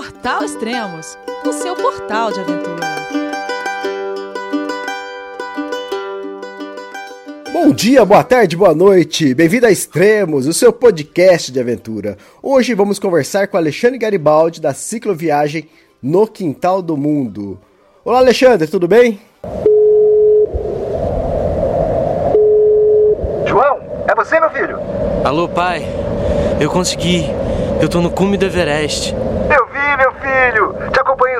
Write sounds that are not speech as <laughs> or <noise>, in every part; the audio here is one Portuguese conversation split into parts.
Portal Extremos, o seu portal de aventura. Bom dia, boa tarde, boa noite. Bem-vindo a Extremos, o seu podcast de aventura. Hoje vamos conversar com Alexandre Garibaldi da cicloviagem No Quintal do Mundo. Olá, Alexandre, tudo bem? João, é você, meu filho? Alô, pai. Eu consegui. Eu tô no cume do Everest. Eu vi, meu filho. Te acompanhei o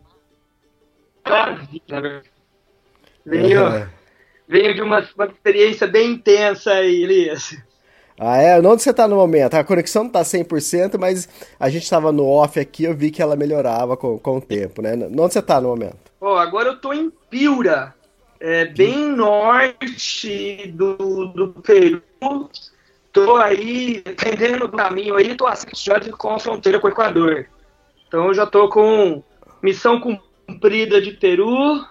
Veio, É. veio de uma, uma experiência bem intensa aí, Elias. Ah, é? Onde você tá no momento? A conexão não tá 100%, mas a gente tava no off aqui, eu vi que ela melhorava com, com o tempo, né? Onde você tá no momento? Ó, agora eu tô em Piura, é, bem norte do, do Peru. Tô aí, dependendo do caminho aí, tô a 7 horas com a fronteira com o Equador. Então eu já tô com missão cumprida de Peru,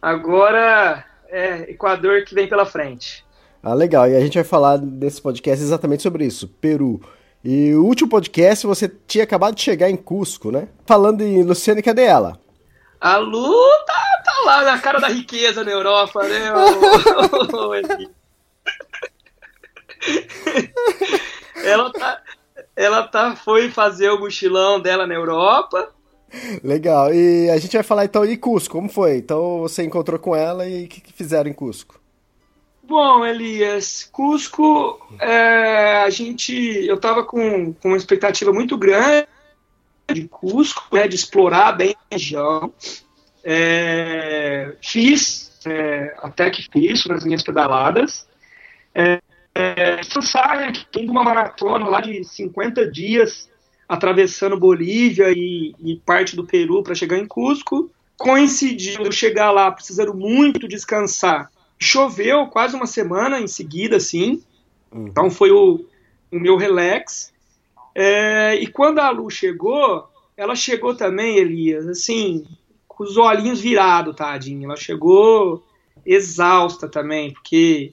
agora é Equador que vem pela frente. Ah, legal. E a gente vai falar nesse podcast exatamente sobre isso, Peru. E o último podcast você tinha acabado de chegar em Cusco, né? Falando em Luciane, cadê ela? A Lu tá, tá lá na cara da riqueza na Europa, né? ela tá, ela tá, foi fazer o mochilão dela na Europa. Legal. E a gente vai falar então de Cusco, como foi? Então você encontrou com ela e o que, que fizeram em Cusco? Bom, Elias, Cusco, é, a gente, eu tava com, com uma expectativa muito grande de Cusco, né, de explorar bem a região. É, fiz, é, até que fiz nas minhas pedaladas. É, é, pensar que tem uma maratona lá de 50 dias atravessando Bolívia e, e parte do Peru para chegar em Cusco. Coincidiu eu chegar lá precisando muito descansar. Choveu quase uma semana em seguida, assim. Então foi o, o meu relax. É, e quando a Lu chegou, ela chegou também, Elias, assim, com os olhinhos virados, tadinha. Ela chegou exausta também, porque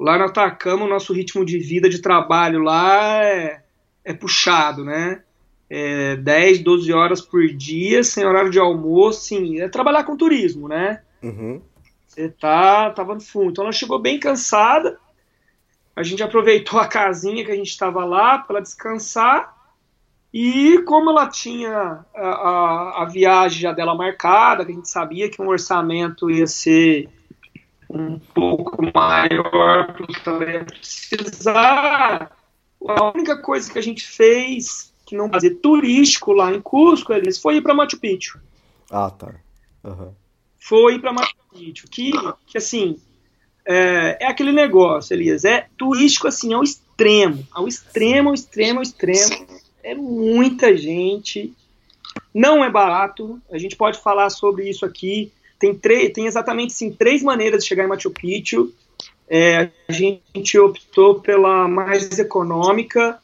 lá no Atacama o nosso ritmo de vida, de trabalho lá é, é puxado, né? É 10, 12 horas por dia, sem horário de almoço, sim, é trabalhar com turismo, né? Uhum. Você tá, tava no fundo. Então ela chegou bem cansada. A gente aproveitou a casinha que a gente estava lá para ela descansar. E como ela tinha a, a, a viagem já dela marcada, que a gente sabia que um orçamento ia ser um pouco maior do que ela ia precisar, a única coisa que a gente fez que não fazer turístico lá em Cusco, eles foi ir para Machu Picchu Ah, tá. Uhum. foi para Machu Picchu, que, que assim, é, é aquele negócio, Elias, é turístico assim, ao extremo, ao extremo, ao extremo, ao extremo, é muita gente, não é barato, a gente pode falar sobre isso aqui, tem, tem exatamente assim, três maneiras de chegar em Machu Picchu, é, a gente optou pela mais econômica,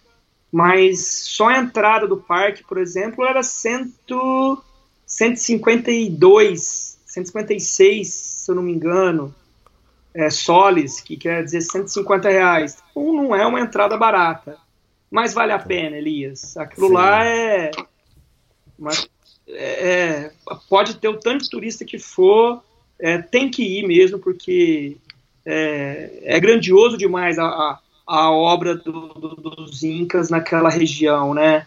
mas só a entrada do parque, por exemplo, era cento, 152, 156, se eu não me engano, é, soles, que quer dizer 150 reais. Então não é uma entrada barata, mas vale a pena, Elias. Aquilo Sim. lá é, mas, é, é, Pode ter o tanto de turista que for, é, tem que ir mesmo, porque é, é grandioso demais a, a, a obra do- do- dos Incas naquela região, né?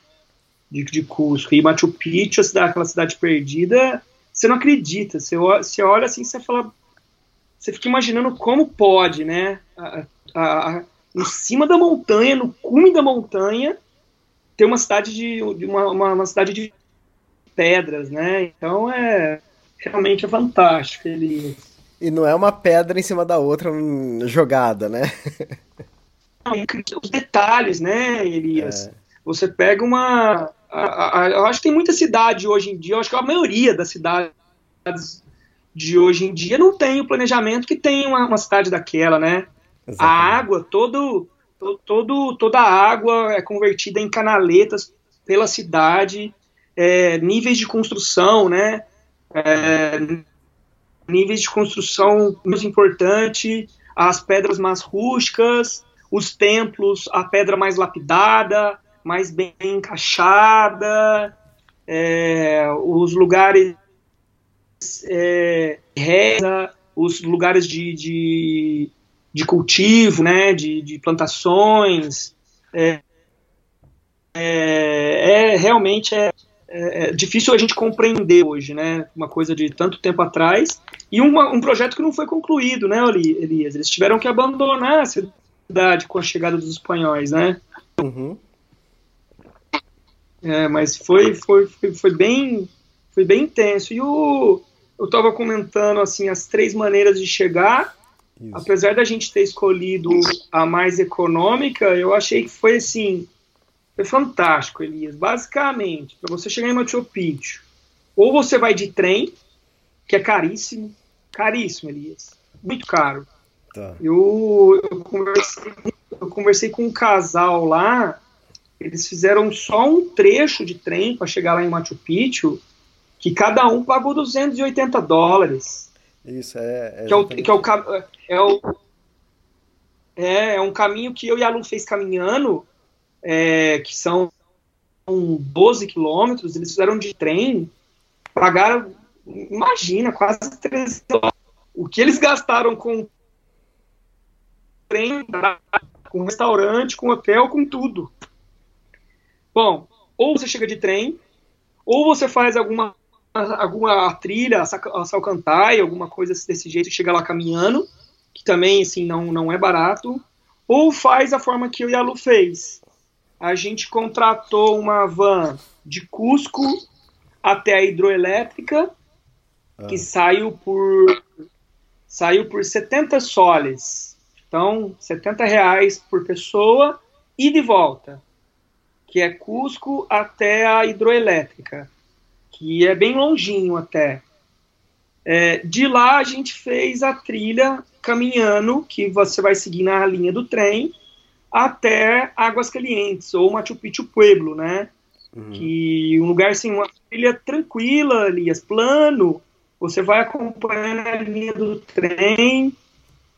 De, de Cusco. E Machu Picchu, a cidade- aquela cidade perdida, você não acredita. Você, olha- você olha assim, você fala. Você fica imaginando como pode, né? A- a- em cima da montanha, no cume da montanha, ter uma cidade de, de uma, uma, uma cidade de pedras, né? Então é realmente é fantástico. Ele E não é uma pedra em cima da outra jogada, né? os detalhes, né, Elias? Você pega uma. A, a, eu acho que tem muita cidade hoje em dia, eu acho que a maioria das cidades de hoje em dia não tem o planejamento que tem uma, uma cidade daquela, né? Exatamente. A água, todo, todo, toda a água é convertida em canaletas pela cidade, é, níveis de construção, né? É, níveis de construção muito importante, as pedras mais rústicas, os templos, a pedra mais lapidada, mais bem encaixada, é, os lugares é, reza, os lugares de, de, de, cultivo, né, de, de plantações, é, é, é realmente é, é, difícil a gente compreender hoje, né, uma coisa de tanto tempo atrás, e uma, um projeto que não foi concluído, né, Elias? Eles tiveram que abandonar a cidade com a chegada dos espanhóis, né? Uhum. É, mas foi, foi, foi, foi, bem foi bem intenso. E o, eu estava comentando assim as três maneiras de chegar. Isso. Apesar da gente ter escolhido a mais econômica, eu achei que foi assim, foi fantástico, Elias. Basicamente, para você chegar em Machu Picchu, ou você vai de trem, que é caríssimo, caríssimo, Elias, muito caro. Tá. Eu, eu, conversei, eu conversei com um casal lá, eles fizeram só um trecho de trem para chegar lá em Machu Picchu, que cada um pagou 280 dólares. Isso, é. é que, é o, que é, o, é, o, é, é um caminho que eu e a Lu fez caminhando, é, que são 12 quilômetros, eles fizeram de trem, pagaram, imagina, quase 13 dólares. O que eles gastaram com trem, com restaurante, com hotel, com tudo. Bom, ou você chega de trem, ou você faz alguma alguma trilha, a Salcantai, alguma coisa desse jeito, chega lá caminhando, que também, assim, não, não é barato, ou faz a forma que o Yalu fez. A gente contratou uma van de Cusco até a hidroelétrica, ah. que saiu por saiu por 70 soles. Então, 70 reais por pessoa e de volta, que é Cusco até a hidroelétrica que é bem longinho até. É, de lá a gente fez a trilha caminhando, que você vai seguir na linha do trem, até Águas Calientes, ou Machu Picchu Pueblo, né? Uhum. Que um lugar assim, uma trilha tranquila, Elias, plano, você vai acompanhando a linha do trem,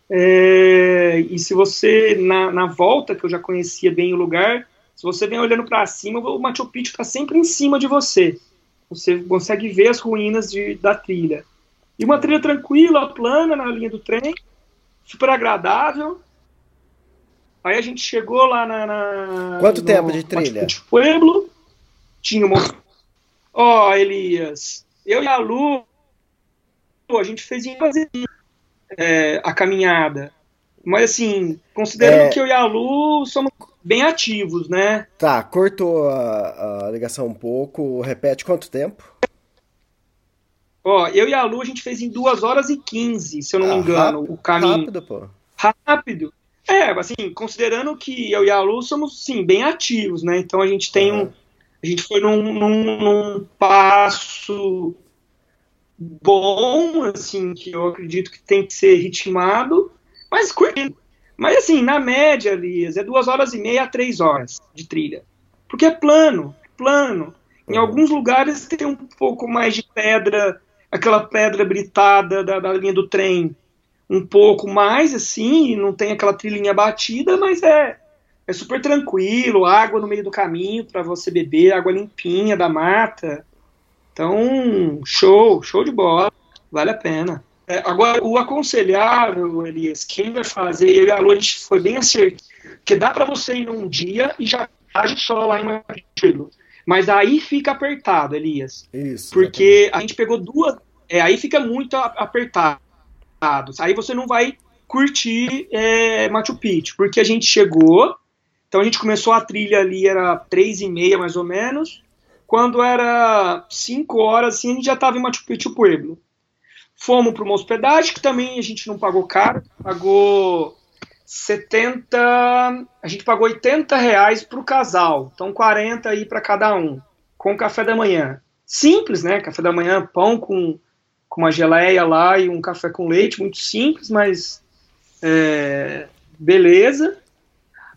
é, e se você, na, na volta, que eu já conhecia bem o lugar, se você vem olhando para cima, o Machu Picchu está sempre em cima de você. Você consegue ver as ruínas de, da trilha. E uma trilha tranquila, plana na linha do trem, super agradável. Aí a gente chegou lá na. na Quanto no, tempo de trilha? Pueblo. Tinha uma. Ó, oh, Elias, eu e a Lu, a gente fez em fazer é, a caminhada. Mas assim, considerando é... que eu e a Lu somos bem ativos, né? Tá, cortou a, a ligação um pouco. Repete quanto tempo? Ó, eu e a Lu a gente fez em 2 horas e 15, se eu não ah, me engano, rápido, o caminho. Rápido, pô. Rápido. É, assim, considerando que eu e a Lu somos, sim, bem ativos, né? Então a gente tem um. A gente foi num, num, num passo bom, assim, que eu acredito que tem que ser ritmado, mas curtindo. Mas assim, na média, Elias, é duas horas e meia a três horas de trilha. Porque é plano, plano. Em alguns lugares tem um pouco mais de pedra, aquela pedra britada da, da linha do trem. Um pouco mais, assim, não tem aquela trilhinha batida, mas é, é super tranquilo, água no meio do caminho para você beber, água limpinha da mata. Então, show, show de bola, vale a pena. É, agora, o aconselhável, Elias, quem vai fazer, eu e a Lu, a gente foi bem acertado, que dá para você ir num dia e já age só lá em Matildo. Mas aí fica apertado, Elias. Isso. Porque exatamente. a gente pegou duas. É, aí fica muito apertado. Aí você não vai curtir é, Machu Picchu, porque a gente chegou, então a gente começou a trilha ali, era três e meia mais ou menos. Quando era cinco horas, assim, a gente já estava em Machu Picchu Pueblo. Fomos para uma hospedagem que também a gente não pagou caro, pagou 70. A gente pagou 80 reais para o casal, então 40 aí para cada um, com café da manhã. Simples, né? Café da manhã, pão com, com uma geleia lá e um café com leite, muito simples, mas é, beleza.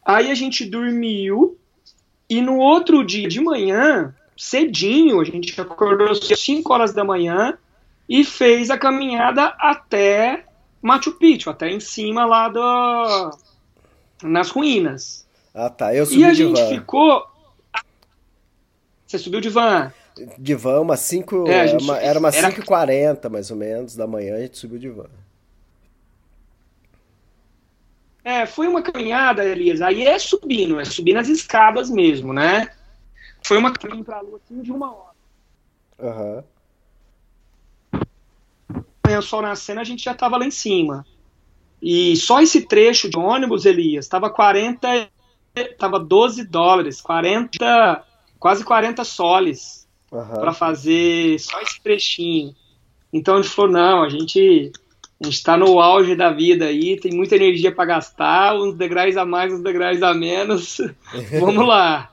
Aí a gente dormiu e no outro dia de manhã, cedinho, a gente acordou às 5 horas da manhã e fez a caminhada até Machu Picchu, até em cima lá do, nas ruínas. Ah, tá. Eu subi e a gente van. ficou. Você subiu de van? De van, umas 5. É, a gente- era umas era- 5h40, mais ou menos, da manhã, a gente subiu de van. É, foi uma caminhada, Elias. Aí é subindo, é subir nas escadas mesmo, né? Foi uma caminhada pra lua assim, de uma hora. Aham. Amanhã o sol nascendo, a gente já tava lá em cima. E só esse trecho de ônibus, Elias, tava 40. Tava 12 dólares, 40. Quase 40 soles. Aham. para fazer só esse trechinho. Então a gente falou, não, a gente a gente está no auge da vida aí, tem muita energia para gastar, uns degraus a mais, uns degraus a menos. <laughs> Vamos lá.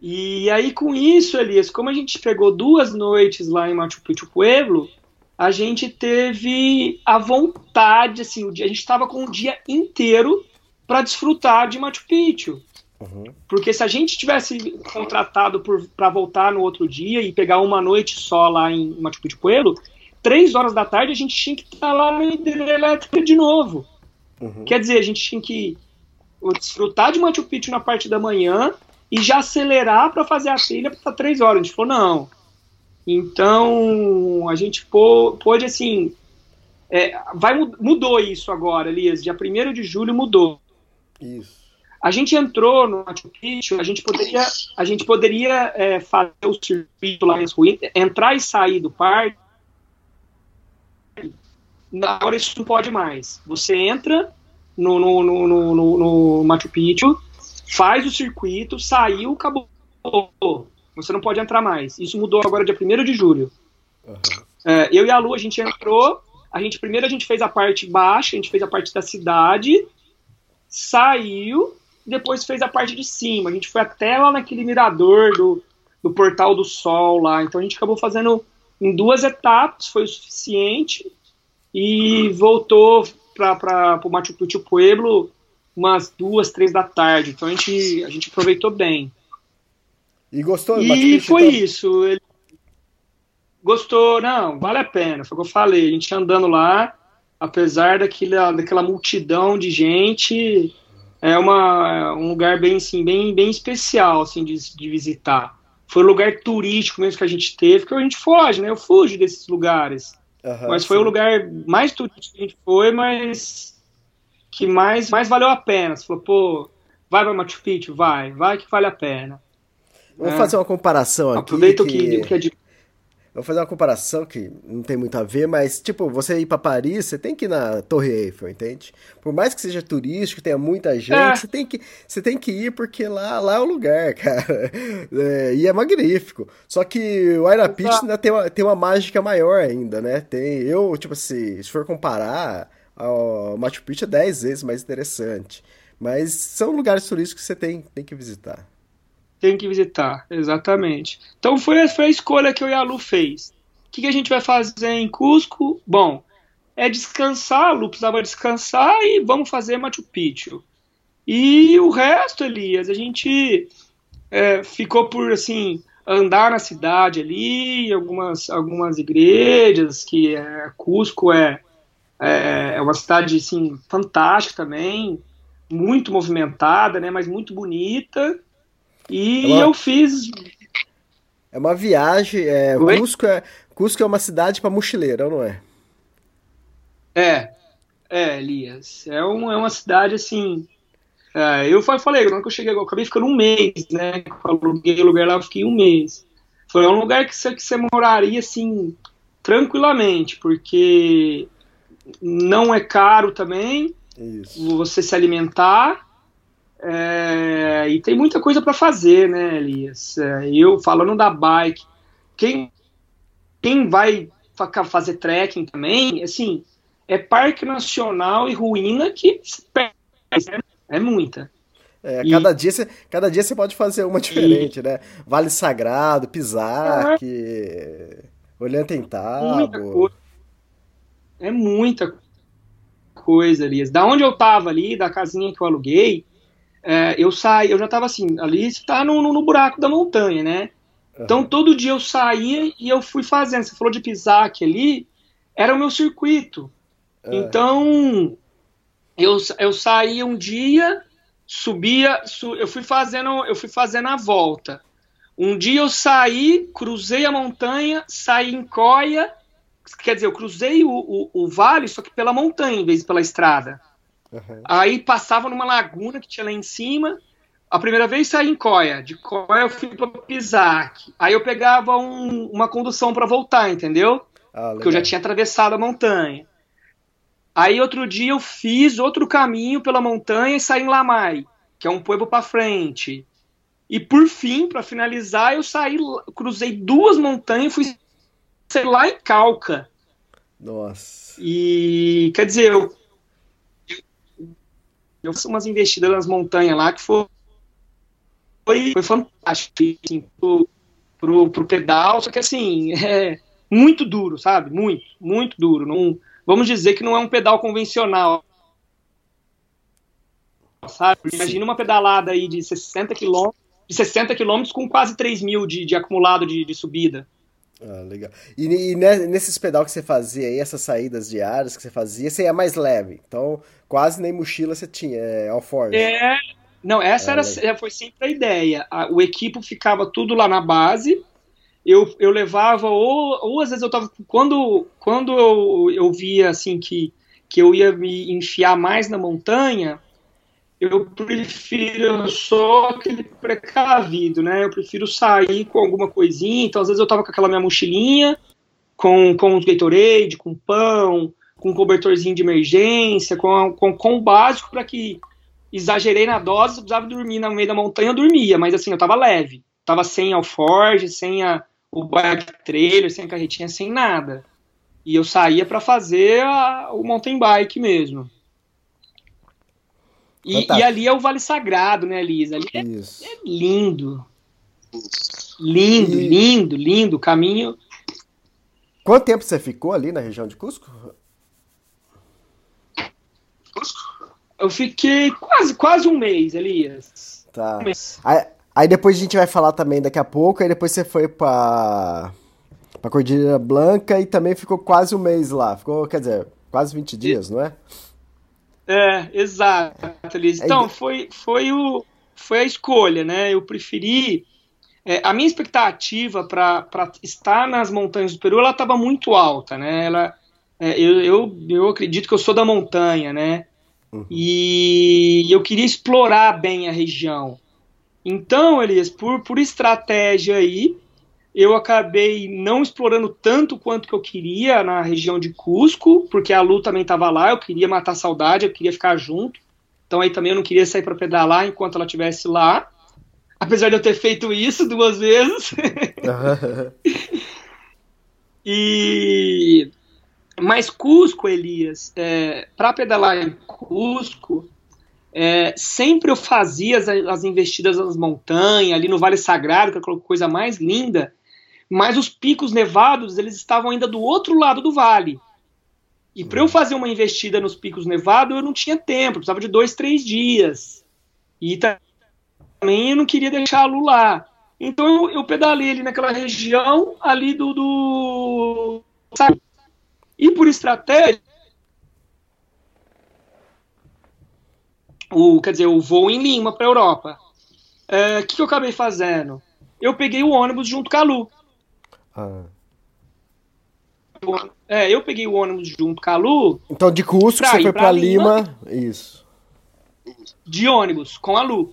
E aí com isso, Elias, como a gente pegou duas noites lá em Machu Picchu Pueblo, a gente teve a vontade, assim, o dia, a gente estava com o dia inteiro para desfrutar de Machu Picchu. Porque se a gente tivesse contratado para voltar no outro dia e pegar uma noite só lá em Machu Picchu três horas da tarde a gente tinha que estar lá na hidrelétrica de novo. Quer dizer, a gente tinha que desfrutar de Machu Picchu na parte da manhã e já acelerar para fazer a trilha para três horas. A gente falou, não. Então, a gente pô- pôde, assim... é, vai, mu- mudou isso agora, Elias. Dia 1 de julho mudou. Isso. A gente entrou no Machu Picchu, a gente poderia, a gente poderia é, fazer o circuito lá nas ruínas, entrar e sair do parque. Agora isso não pode mais. Você entra no, no, no, no, no- Machu Picchu, faz o circuito, saiu, acabou. Você não pode entrar mais. Isso mudou agora dia 1 de julho. É, eu e a Lu, a gente entrou. A gente primeiro a gente fez a parte baixa, a gente fez a parte da cidade, saiu, depois fez a parte de cima. A gente foi até lá naquele mirador do, do Portal do Sol lá. Então a gente acabou fazendo em duas etapas, foi o suficiente. E voltou para o Machu Picchu Pueblo umas duas, três da tarde. Então a gente, a gente aproveitou bem. E gostou do E foi então? isso. Ele gostou, não, vale a pena. Foi o que eu falei. A gente andando lá, apesar daquela, daquela multidão de gente, é uma, um lugar bem, assim, bem, bem especial assim, de, de visitar. Foi um lugar turístico mesmo que a gente teve, que a gente foge, né? Eu fujo desses lugares. Aham, mas foi sim. o lugar mais turístico que a gente foi, mas que mais, mais valeu a pena. Você falou, pô, vai para Machu Picchu? Vai, vai que vale a pena. Vou É. fazer uma comparação aqui. Aproveita o que, o que é de Vou fazer uma comparação que não tem muito a ver, mas, tipo, você ir pra Paris, você tem que ir na Torre Eiffel, entende? Por mais que seja turístico, tenha muita gente, É. você, tem que, você tem que ir porque lá, lá é o lugar, <laughs> cara. É, e é magnífico. Só que o Airapit ainda tem uma, tem uma mágica maior ainda, né? Tem, eu, tipo assim, se for comparar, o Machu Picchu é 10 vezes mais interessante. Mas são lugares turísticos que você tem, tem que visitar. Tem que visitar, exatamente. Então foi, foi a escolha que eu e a Lu fez. O que, que a gente vai fazer em Cusco? Bom, é descansar, a Lu precisava descansar e vamos fazer Machu Picchu. E o resto, Elias, a gente é, ficou por, assim, andar na cidade ali, algumas, algumas igrejas, que é, Cusco é, é, é uma cidade, assim, fantástica também, muito movimentada, né, mas muito bonita. E Ela- eu fiz. É uma viagem, é? Cusco é, Cusco é uma cidade pra mochileiro, não é? É, é, Elias. É, um, é uma cidade assim. é, eu fa- falei, quando eu cheguei, eu acabei ficando um mês, né? Eu aluguei o lugar lá, eu fiquei um mês. Foi um lugar que você, que você moraria assim, tranquilamente, porque não é caro também Isso. você se alimentar. É, e tem muita coisa para fazer, né, Elias? É, eu falando da bike, quem, quem vai fa- fazer trekking também, assim, é parque nacional e ruína que é muita. É, cada, e... dia você, cada dia você pode fazer uma diferente, e... né? Vale Sagrado, Pisac, é... Olhantentabo. É muita coisa, Elias. Da onde eu tava ali, da casinha que eu aluguei, é, eu saí, eu já tava assim, ali está no, no, no, buraco da montanha, né? Uhum. Então todo dia eu saía e eu fui fazendo. Você falou de Pisac ali, era o meu circuito. Uhum. Então eu, eu saía um dia, subia, su, eu fui fazendo, eu fui fazendo a volta. Um dia eu saí, cruzei a montanha, saí em Coia, quer dizer, eu cruzei o, o, o vale, só que pela montanha, em vez de pela estrada. Uhum. Aí passava numa laguna que tinha lá em cima. A primeira vez saí em Coia. De Coia eu fui para Pisac. Aí eu pegava um, uma condução para voltar, entendeu? Ah, Porque eu já tinha atravessado a montanha. Aí outro dia eu fiz outro caminho pela montanha e saí em Lamai, que é um povo para frente. E por fim, para finalizar, eu saí, cruzei duas montanhas e fui sei lá em Calca. Nossa. E quer dizer, eu eu fiz umas investidas nas montanhas lá que foi, foi, foi fantástico, assim, pro, pro, pro pedal, só que assim, é muito duro, sabe? Muito, muito duro. Não, vamos dizer que não é um pedal convencional. Sabe? Imagina uma pedalada aí de 60 km, de 60 km com quase 3 mil de, de acumulado de, de subida. Ah, legal. E, e nesses pedal que você fazia aí, essas saídas diárias que você fazia, você ia mais leve. Então, quase nem mochila você tinha, é alforge. É, não, essa é, era, foi sempre a ideia. o equipo ficava tudo lá na base. Eu, eu levava, ou, ou às vezes eu tava. Quando, quando eu, eu via assim que, que eu ia me enfiar mais na montanha, eu prefiro só aquele precavido, né? Eu prefiro sair com alguma coisinha. Então, às vezes eu tava com aquela minha mochilinha, com, com os Gatorade, com pão, com um cobertorzinho de emergência, com, com, com o básico para que exagerei na dose, eu precisava dormir no meio da montanha, eu dormia, mas assim, eu tava leve. Tava sem alforge, sem a, o bike trailer, sem a carretinha, sem nada. E eu saía para fazer a, o mountain bike mesmo. E, e, ali é o Vale Sagrado, né, Lisa? Ali é, é lindo. Lindo, e... lindo, lindo. O caminho. Quanto tempo você ficou ali na região de Cusco? Cusco? Eu fiquei quase, quase um mês, Elias. Tá. Um mês. Aí, aí, depois a gente vai falar também daqui a pouco, aí depois você foi pra, pra Cordilheira Blanca e também ficou quase um mês lá. Ficou, quer dizer, quase 20 dias, e... não é? É, exato, Liz. Então, foi, foi, o, foi a escolha, né? Eu preferi. É, a minha expectativa para estar nas montanhas do Peru ela estava muito alta, né? Ela, é, eu, eu, eu acredito que eu sou da montanha, né? Uhum. E eu queria explorar bem a região. Então, Elias, por, por estratégia aí, eu acabei não explorando tanto quanto que eu queria na região de Cusco, porque a Lu também estava lá, eu queria matar a saudade, eu queria ficar junto. Então aí também eu não queria sair para pedalar enquanto ela estivesse lá. Apesar de eu ter feito isso duas vezes. <laughs> e mas Cusco, Elias, é, para pedalar em Cusco, é, sempre eu fazia as, as, investidas nas montanhas, ali no Vale Sagrado, que é a coisa mais linda, mas os picos nevados eles estavam ainda do outro lado do vale. E para eu fazer uma investida nos picos nevados, eu não tinha tempo, precisava de dois, três dias. E também eu não queria deixá-lo lá. Então eu, eu, pedalei ali naquela região ali do. do? E por estratégia. O, quer dizer, o voo em Lima para a Europa. O é, que, que eu acabei fazendo? Eu peguei o ônibus junto com a Lu. Ah. É, eu peguei o ônibus junto com a Lu. Então de Cusco você foi pra, Lima. Lima. Isso. De ônibus, com a Lu.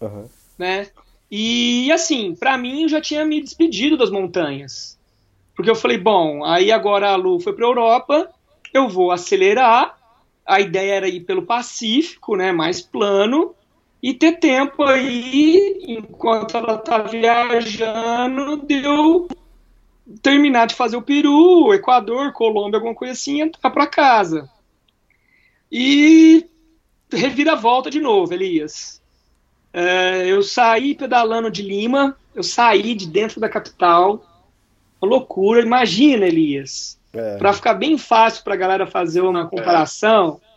Uhum. Né? E assim, para mim eu já tinha me despedido das montanhas. Porque eu falei, bom, aí agora a Lu foi pra Europa, eu vou acelerar. A ideia era ir pelo Pacífico, né? Mais plano. E ter tempo aí, enquanto ela tá viajando, deu terminar de fazer o Peru, Equador, Colômbia, alguma coisa assim, entrar para casa. E revira a volta de novo, Elias. É, eu saí pedalando de Lima, eu saí de dentro da capital, uma loucura. Imagina, Elias, é. para ficar bem fácil para a galera fazer uma comparação. É.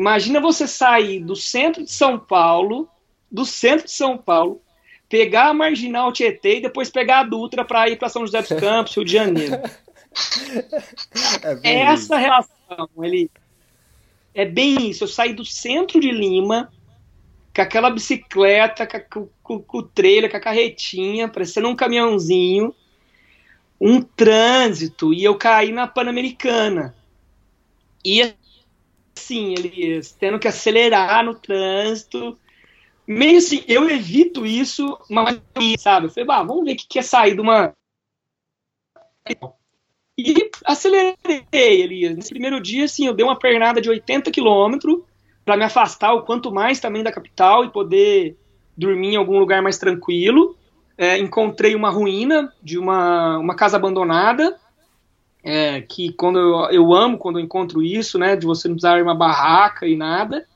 Imagina você sair do centro de São Paulo, do centro de São Paulo, pegar a Marginal Tietê e depois pegar a Dutra para ir para São José dos Campos, Rio de Janeiro. <laughs> É, essa relação, ele é bem isso. Eu saí do centro de Lima com aquela bicicleta, com, com, com o trailer, com a carretinha, parecendo um caminhãozinho, um trânsito, e eu caí na Pan-Americana. E assim, eles tendo que acelerar no trânsito, meio assim, eu evito isso, mas, sabe, eu falei, bah, vamos ver o que é sair de uma. E acelerei, Elias. Nesse primeiro dia, assim, eu dei uma pernada de 80 quilômetros para me afastar o quanto mais também da capital e poder dormir em algum lugar mais tranquilo. É, encontrei uma ruína de uma, uma casa abandonada, é, que quando eu, eu amo quando eu encontro isso, né, de você não precisar uma barraca e nada.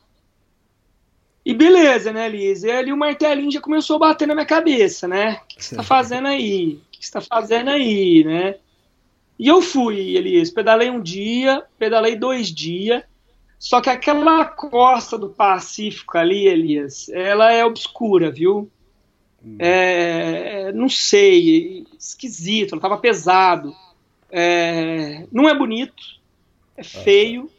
E beleza, né, Liz? E ali o martelinho já começou a bater na minha cabeça, né? O que você tá fazendo aí? O que você tá fazendo aí, né? E eu fui, Elias, pedalei um dia, pedalei dois dias, só que aquela costa do Pacífico ali, Elias, ela é obscura, viu? Hum. É, não sei, esquisito, ela tava pesado. É, não é bonito, é feio,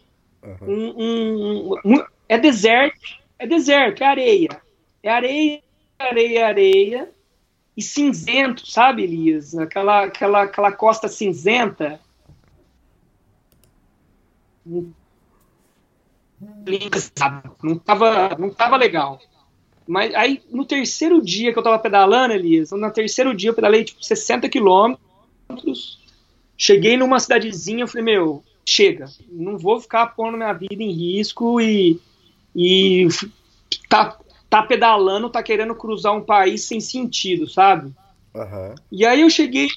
uhum. um, um, um, é deserto, é deserto, é areia. É areia, areia, areia. E cinzento, sabe, Elias? Aquela, aquela, aquela costa cinzenta. Não tava, não tava legal. Mas aí, no terceiro dia que eu tava pedalando, Elias, no terceiro dia eu pedalei tipo 60 quilômetros. Cheguei numa cidadezinha, eu falei, meu, chega, não vou ficar pondo minha vida em risco e e tá, tá pedalando, tá querendo cruzar um país sem sentido, sabe? Uhum. E aí eu cheguei,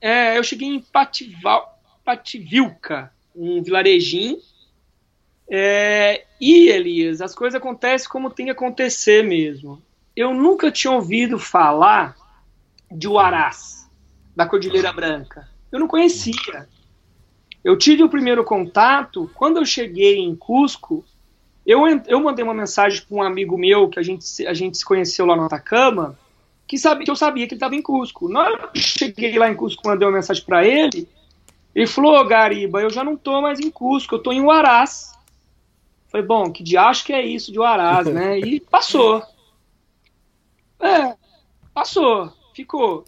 é, eu cheguei em Patival, Pativilca, um vilarejinho, é, e Elias, as coisas acontecem como tem que acontecer mesmo. Eu nunca tinha ouvido falar de Uarás, da Cordilheira Branca. Eu não conhecia. Eu tive o primeiro contato quando eu cheguei em Cusco eu, eu mandei uma mensagem para um amigo meu que a gente, a gente se conheceu lá no Atacama, que, sabe, que eu sabia que ele estava em Cusco. Na hora que eu cheguei lá em Cusco, mandei uma mensagem para ele, ele falou, oh, Gariba, eu já não tô mais em Cusco, eu tô em Huaraz. Falei, bom, que diacho que é isso de Huaraz, né? <laughs> E passou. É, passou, ficou.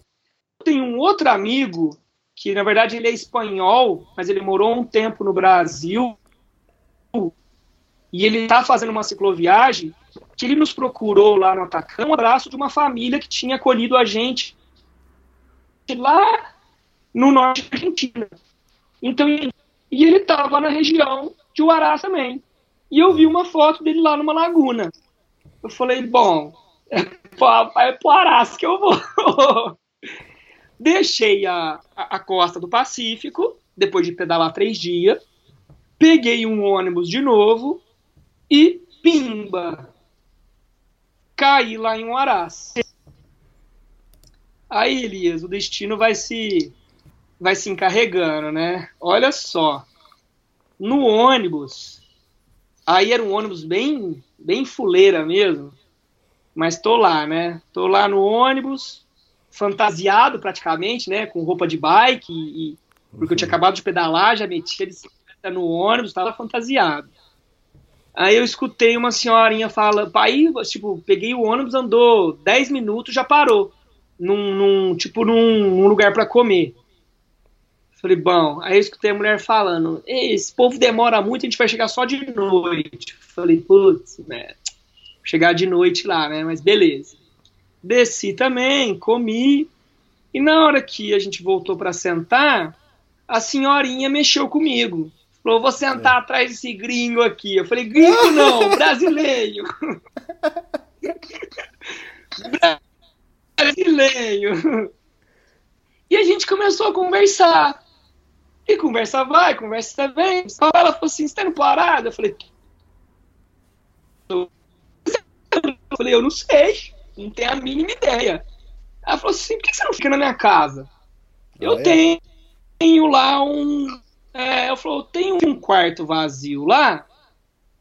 Tem um outro amigo, que na verdade ele é espanhol, mas ele morou um tempo no Brasil, e ele está fazendo uma cicloviagem que ele nos procurou lá no Atacama, um abraço de uma família que tinha acolhido a gente lá no norte da Argentina. Então, e ele estava na região de Uará também. E eu vi uma foto dele lá numa laguna. Eu falei, bom, <laughs> é para o Arás que eu vou. <laughs> Deixei a, a, a costa do Pacífico, depois de pedalar três dias, peguei um ônibus de novo e pimba! Caí lá em Uarás. Aí, Elias, o destino vai se vai se encarregando, né? Olha só. No ônibus, aí era um ônibus bem bem fuleira mesmo. Mas tô lá, né? Tô lá no ônibus, fantasiado praticamente, né? Com roupa de bike, e, porque eu tinha acabado de pedalar, já meti bicicleta no ônibus, tava fantasiado. Aí eu escutei uma senhorinha fala, pai, tipo, peguei o ônibus, andou 10 minutos, já parou. Num, num tipo, num, num lugar para comer. Falei, bom, aí eu escutei a mulher falando, esse povo demora muito, a gente vai chegar só de noite. Falei, putz, né, chegar de noite lá, né, mas beleza. Desci também, comi, e na hora que a gente voltou para sentar, a senhorinha mexeu comigo. Falou, vou sentar é. atrás desse gringo aqui. Eu falei, gringo não, <laughs> brasileiro. brasileiro. E a gente começou a conversar. E conversa vai, conversa vem. Só ela falou assim: você tá indo parado? Eu falei: eu falei, eu não sei, não tenho a mínima ideia. Ela falou assim: por que você não fica na minha casa? Eu é? tenho lá um. É, eu falou, tenho um quarto vazio lá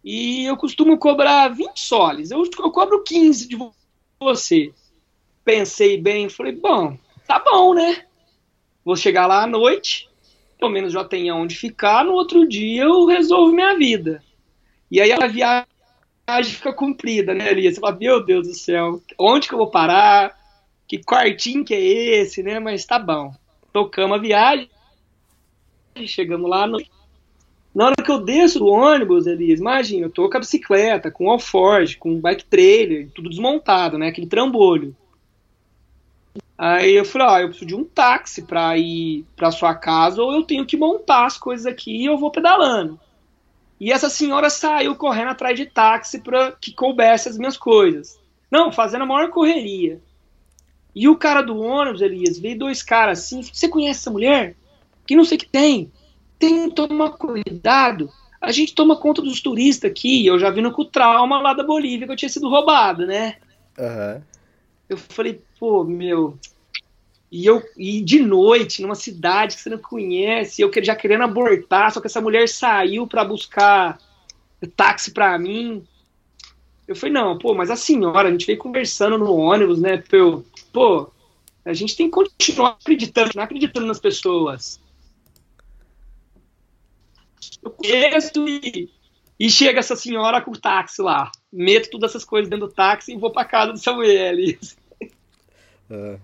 e eu costumo cobrar 20 soles. Eu, eu cobro 15 de vo- você. Pensei bem, falei, bom, tá bom, né? Vou chegar lá à noite, pelo menos já tenho onde ficar, no outro dia eu resolvo minha vida. E aí a viagem fica cumprida, né, Elias? Você fala, meu Deus do céu, onde que eu vou parar? Que quartinho que é esse, né? Mas tá bom. Tocamos a viagem, chegamos lá no... Na hora que eu desço do ônibus, Elias, imagina, eu tô com a bicicleta, com o alforge, com o bike trailer, tudo desmontado, né? Aquele trambolho. Aí eu falei, ó, eu preciso de um táxi pra ir pra sua casa, ou eu tenho que montar as coisas aqui e eu vou pedalando. E essa senhora saiu correndo atrás de táxi para que coubesse as minhas coisas. Não, fazendo a maior correria. E o cara do ônibus, Elias, veio dois caras assim, você conhece essa mulher? Que não sei o que tem. Tem que tomar cuidado. A gente toma conta dos turistas aqui, eu já vindo com o trauma lá da Bolívia que eu tinha sido roubado, né? Aham. Eu falei, pô, meu. E eu e de noite, numa cidade que você não conhece, eu já querendo abortar, só que essa mulher saiu pra buscar táxi pra mim. Eu falei, não, pô, mas a senhora, a gente veio conversando no ônibus, né? Pô, pô a gente tem que continuar acreditando, não acreditando nas pessoas. Eu conheço e, e chega essa senhora com o táxi lá. Meto todas essas coisas dentro do táxi e vou pra casa do Samuel. Ah.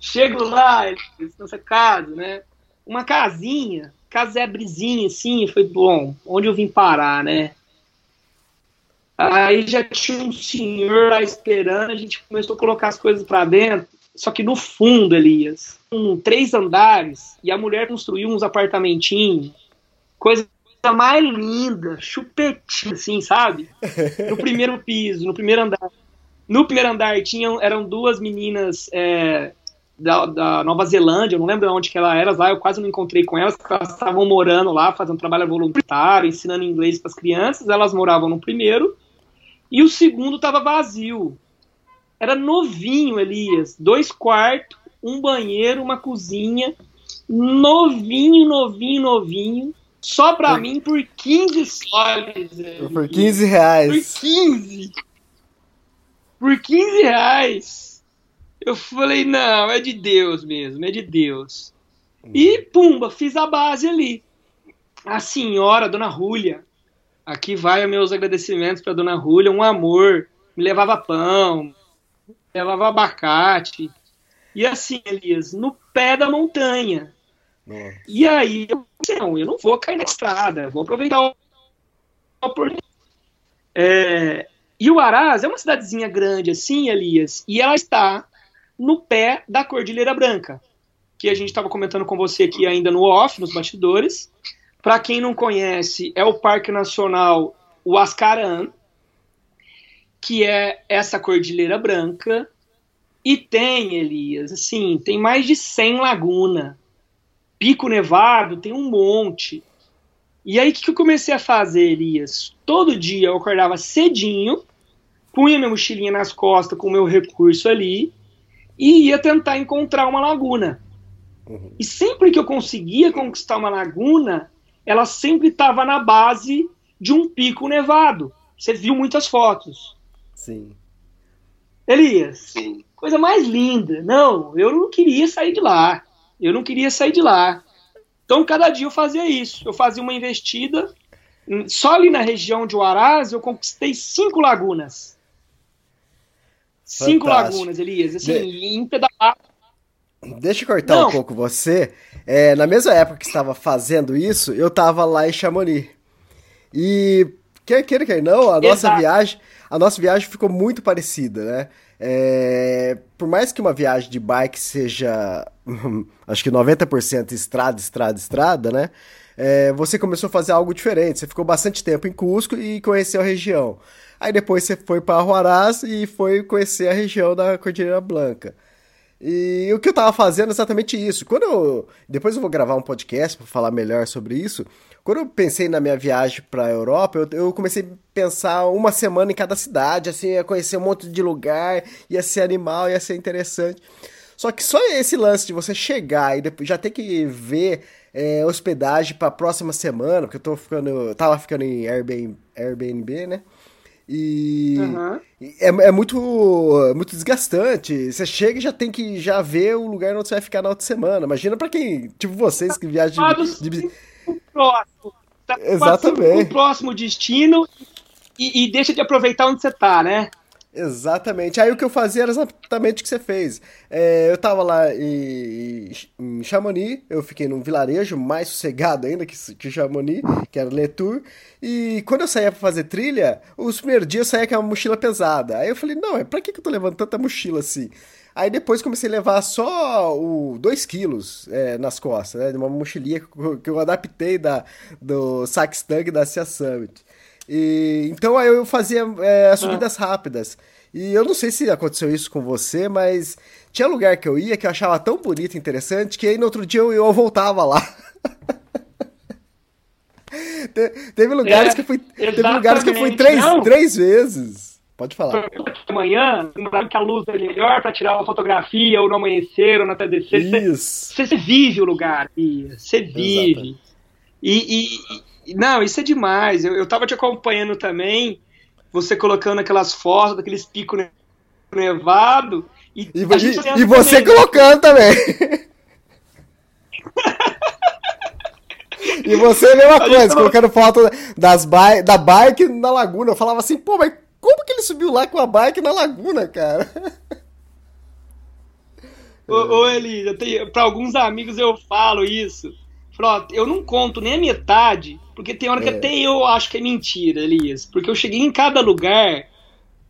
Chego lá, eles, nessa casa, né? Uma casinha, casebrezinha, assim. Foi bom, onde eu vim parar, né? Aí já tinha um senhor lá esperando, a gente começou a colocar as coisas pra dentro. Só que no fundo, Elias, um, três andares, e a mulher construiu uns apartamentinhos, coisa mais linda, chupetinha, assim, sabe? No <laughs> primeiro piso, no primeiro andar. No primeiro andar tinham, eram duas meninas é, da, da Nova Zelândia, eu não lembro onde que elas eram lá, eu quase não encontrei com elas, porque elas estavam morando lá, fazendo trabalho voluntário, ensinando inglês para as crianças, elas moravam no primeiro, e o segundo estava vazio. Era novinho, Elias, dois quartos, um banheiro, uma cozinha, novinho, novinho, novinho, só pra Por- mim por 15 soles. Por Elias. 15 Por reais. 15. Por 15 reais. Eu falei, não, é de Deus mesmo, é de Deus. E, pumba, fiz a base ali. A senhora, Dona Rúlia, aqui vai meus agradecimentos para Dona Rúlia, um amor. Me levava pão, me levava abacate. E assim, Elias, no pé da montanha. Nossa. E aí, eu pensei, não, eu não vou cair na estrada, vou aproveitar o a oportunidade. É, e o Araz é uma cidadezinha grande assim, Elias, e ela está no pé da Cordilheira Branca, que a gente estava comentando com você aqui ainda no off, nos bastidores. Para quem não conhece, é o Parque Nacional Huascarán, que é essa Cordilheira Branca, e tem, Elias, assim, tem mais de 100 lagunas. Pico Nevado tem um monte. E aí, o que, que eu comecei a fazer, Elias? Todo dia eu acordava cedinho, punha minha mochilinha nas costas com o meu recurso ali e ia tentar encontrar uma laguna. Uhum. E sempre que eu conseguia conquistar uma laguna, ela sempre estava na base de um pico nevado. Você viu muitas fotos. Sim. Elias, Sim. coisa mais linda. Não, eu não queria sair de lá. Eu não queria sair de lá. Então, cada dia eu fazia isso. Eu fazia uma investida. Só ali na região de Huaraz, eu conquistei cinco lagunas. Cinco Fantástico. lagunas, Elias. Assim, De- em. Deixa eu cortar Não. um pouco você. É, na mesma época que estava fazendo isso, eu estava lá em Chamonix. E quer queira, quer não, a nossa Exato. viagem, a nossa viagem ficou muito parecida, né? É, por mais que uma viagem de bike seja, <laughs> acho que 90% estrada, estrada, estrada, né? É, você começou a fazer algo diferente. Você ficou bastante tempo em Cusco e conheceu a região. Aí depois você foi para Huaraz e foi conhecer a região da Cordilheira Blanca. E o que eu tava fazendo é exatamente isso. Quando eu. Depois eu vou gravar um podcast para falar melhor sobre isso. Quando eu pensei na minha viagem pra Europa, eu, eu, comecei a pensar uma semana em cada cidade, assim, ia conhecer um monte de lugar, ia ser animal, ia ser interessante. Só que só esse lance de você chegar e depois já ter que ver é, hospedagem para a próxima semana, porque eu tô ficando, eu tava ficando em Airbnb, Airbnb né? E uhum. é, é, muito, muito desgastante. Você chega e já tem que já ver o lugar onde você vai ficar na outra semana. Imagina para quem, tipo vocês que viajam de, de... próximo. Tá Exatamente. O próximo destino e, e deixa de aproveitar onde você tá, né? Exatamente. Aí o que eu fazia era exatamente o que você fez. É, eu tava lá em, em, Chamonix, eu fiquei num vilarejo mais sossegado ainda que, que Chamonix, que era Letour. E quando eu saía pra fazer trilha, os primeiros dias eu saía com uma mochila pesada. Aí eu falei, não, é pra que, que eu tô levando tanta mochila assim? Aí depois comecei a levar só o 2 quilos é, nas costas, né? De uma mochilinha que eu adaptei da, do Saxtang da Cia Summit. E, então aí eu fazia é, subidas ah. rápidas. E eu não sei se aconteceu isso com você, mas tinha lugar que eu ia que eu achava tão bonito e interessante que aí no outro dia eu, eu voltava lá. <laughs> Te, teve lugares é, que fui, teve lugares que eu fui três, três vezes. Pode falar. Amanhã, que a luz é melhor para tirar uma fotografia, ou no amanhecer, ou no atardecer. Isso. Você, você vive o lugar, você vive. E, e, não, isso é demais. Eu, eu tava te acompanhando também, você colocando aquelas fotos daqueles picos nevados. E, e, e, e você também. colocando também. <laughs> e você a mesma coisa, tava... colocando foto das bi da bike na laguna. Eu falava assim, pô, mas como que ele subiu lá com a bike na laguna, cara? Ô, ô Eli, para alguns amigos eu falo isso. Falo, eu não conto nem a metade porque tem hora que é. até eu acho que é mentira, Elias. Porque eu cheguei em cada lugar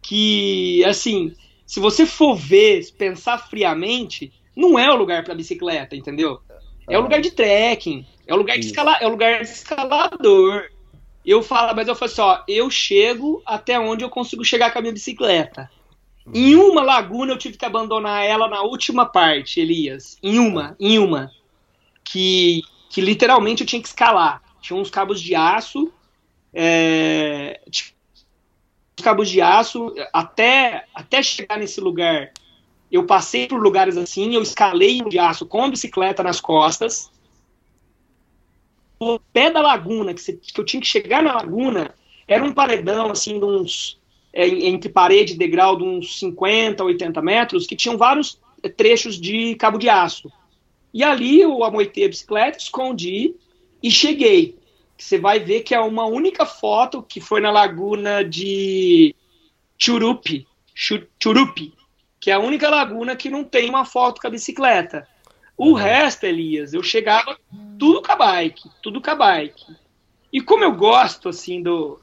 que, assim, se você for ver, pensar friamente, não é o lugar para bicicleta, entendeu? É o lugar de trekking, é o lugar de escalar, é o lugar de escalador. Eu falo, mas eu falo assim, ó, eu chego até onde eu consigo chegar com a minha bicicleta. Em uma laguna eu tive que abandonar ela na última parte, Elias. Em uma, em uma. Que, que literalmente eu tinha que escalar. Tinha uns cabos de aço, é, cabos de aço, até, até chegar nesse lugar, eu passei por lugares assim, eu escalei de aço com a bicicleta nas costas, o pé da laguna, que, você, que eu tinha que chegar na laguna, era um paredão, assim, de uns, é, entre parede e degrau, de uns 50, 80 metros, que tinham vários trechos de cabo de aço. E ali eu amoitei a bicicleta, escondi, e cheguei. Você vai ver que é uma única foto que foi na laguna de Churupi, Churupi, que é a única laguna que não tem uma foto com a bicicleta. O uhum. resto, Elias, eu chegava tudo com a bike, tudo com a bike. E como eu gosto assim do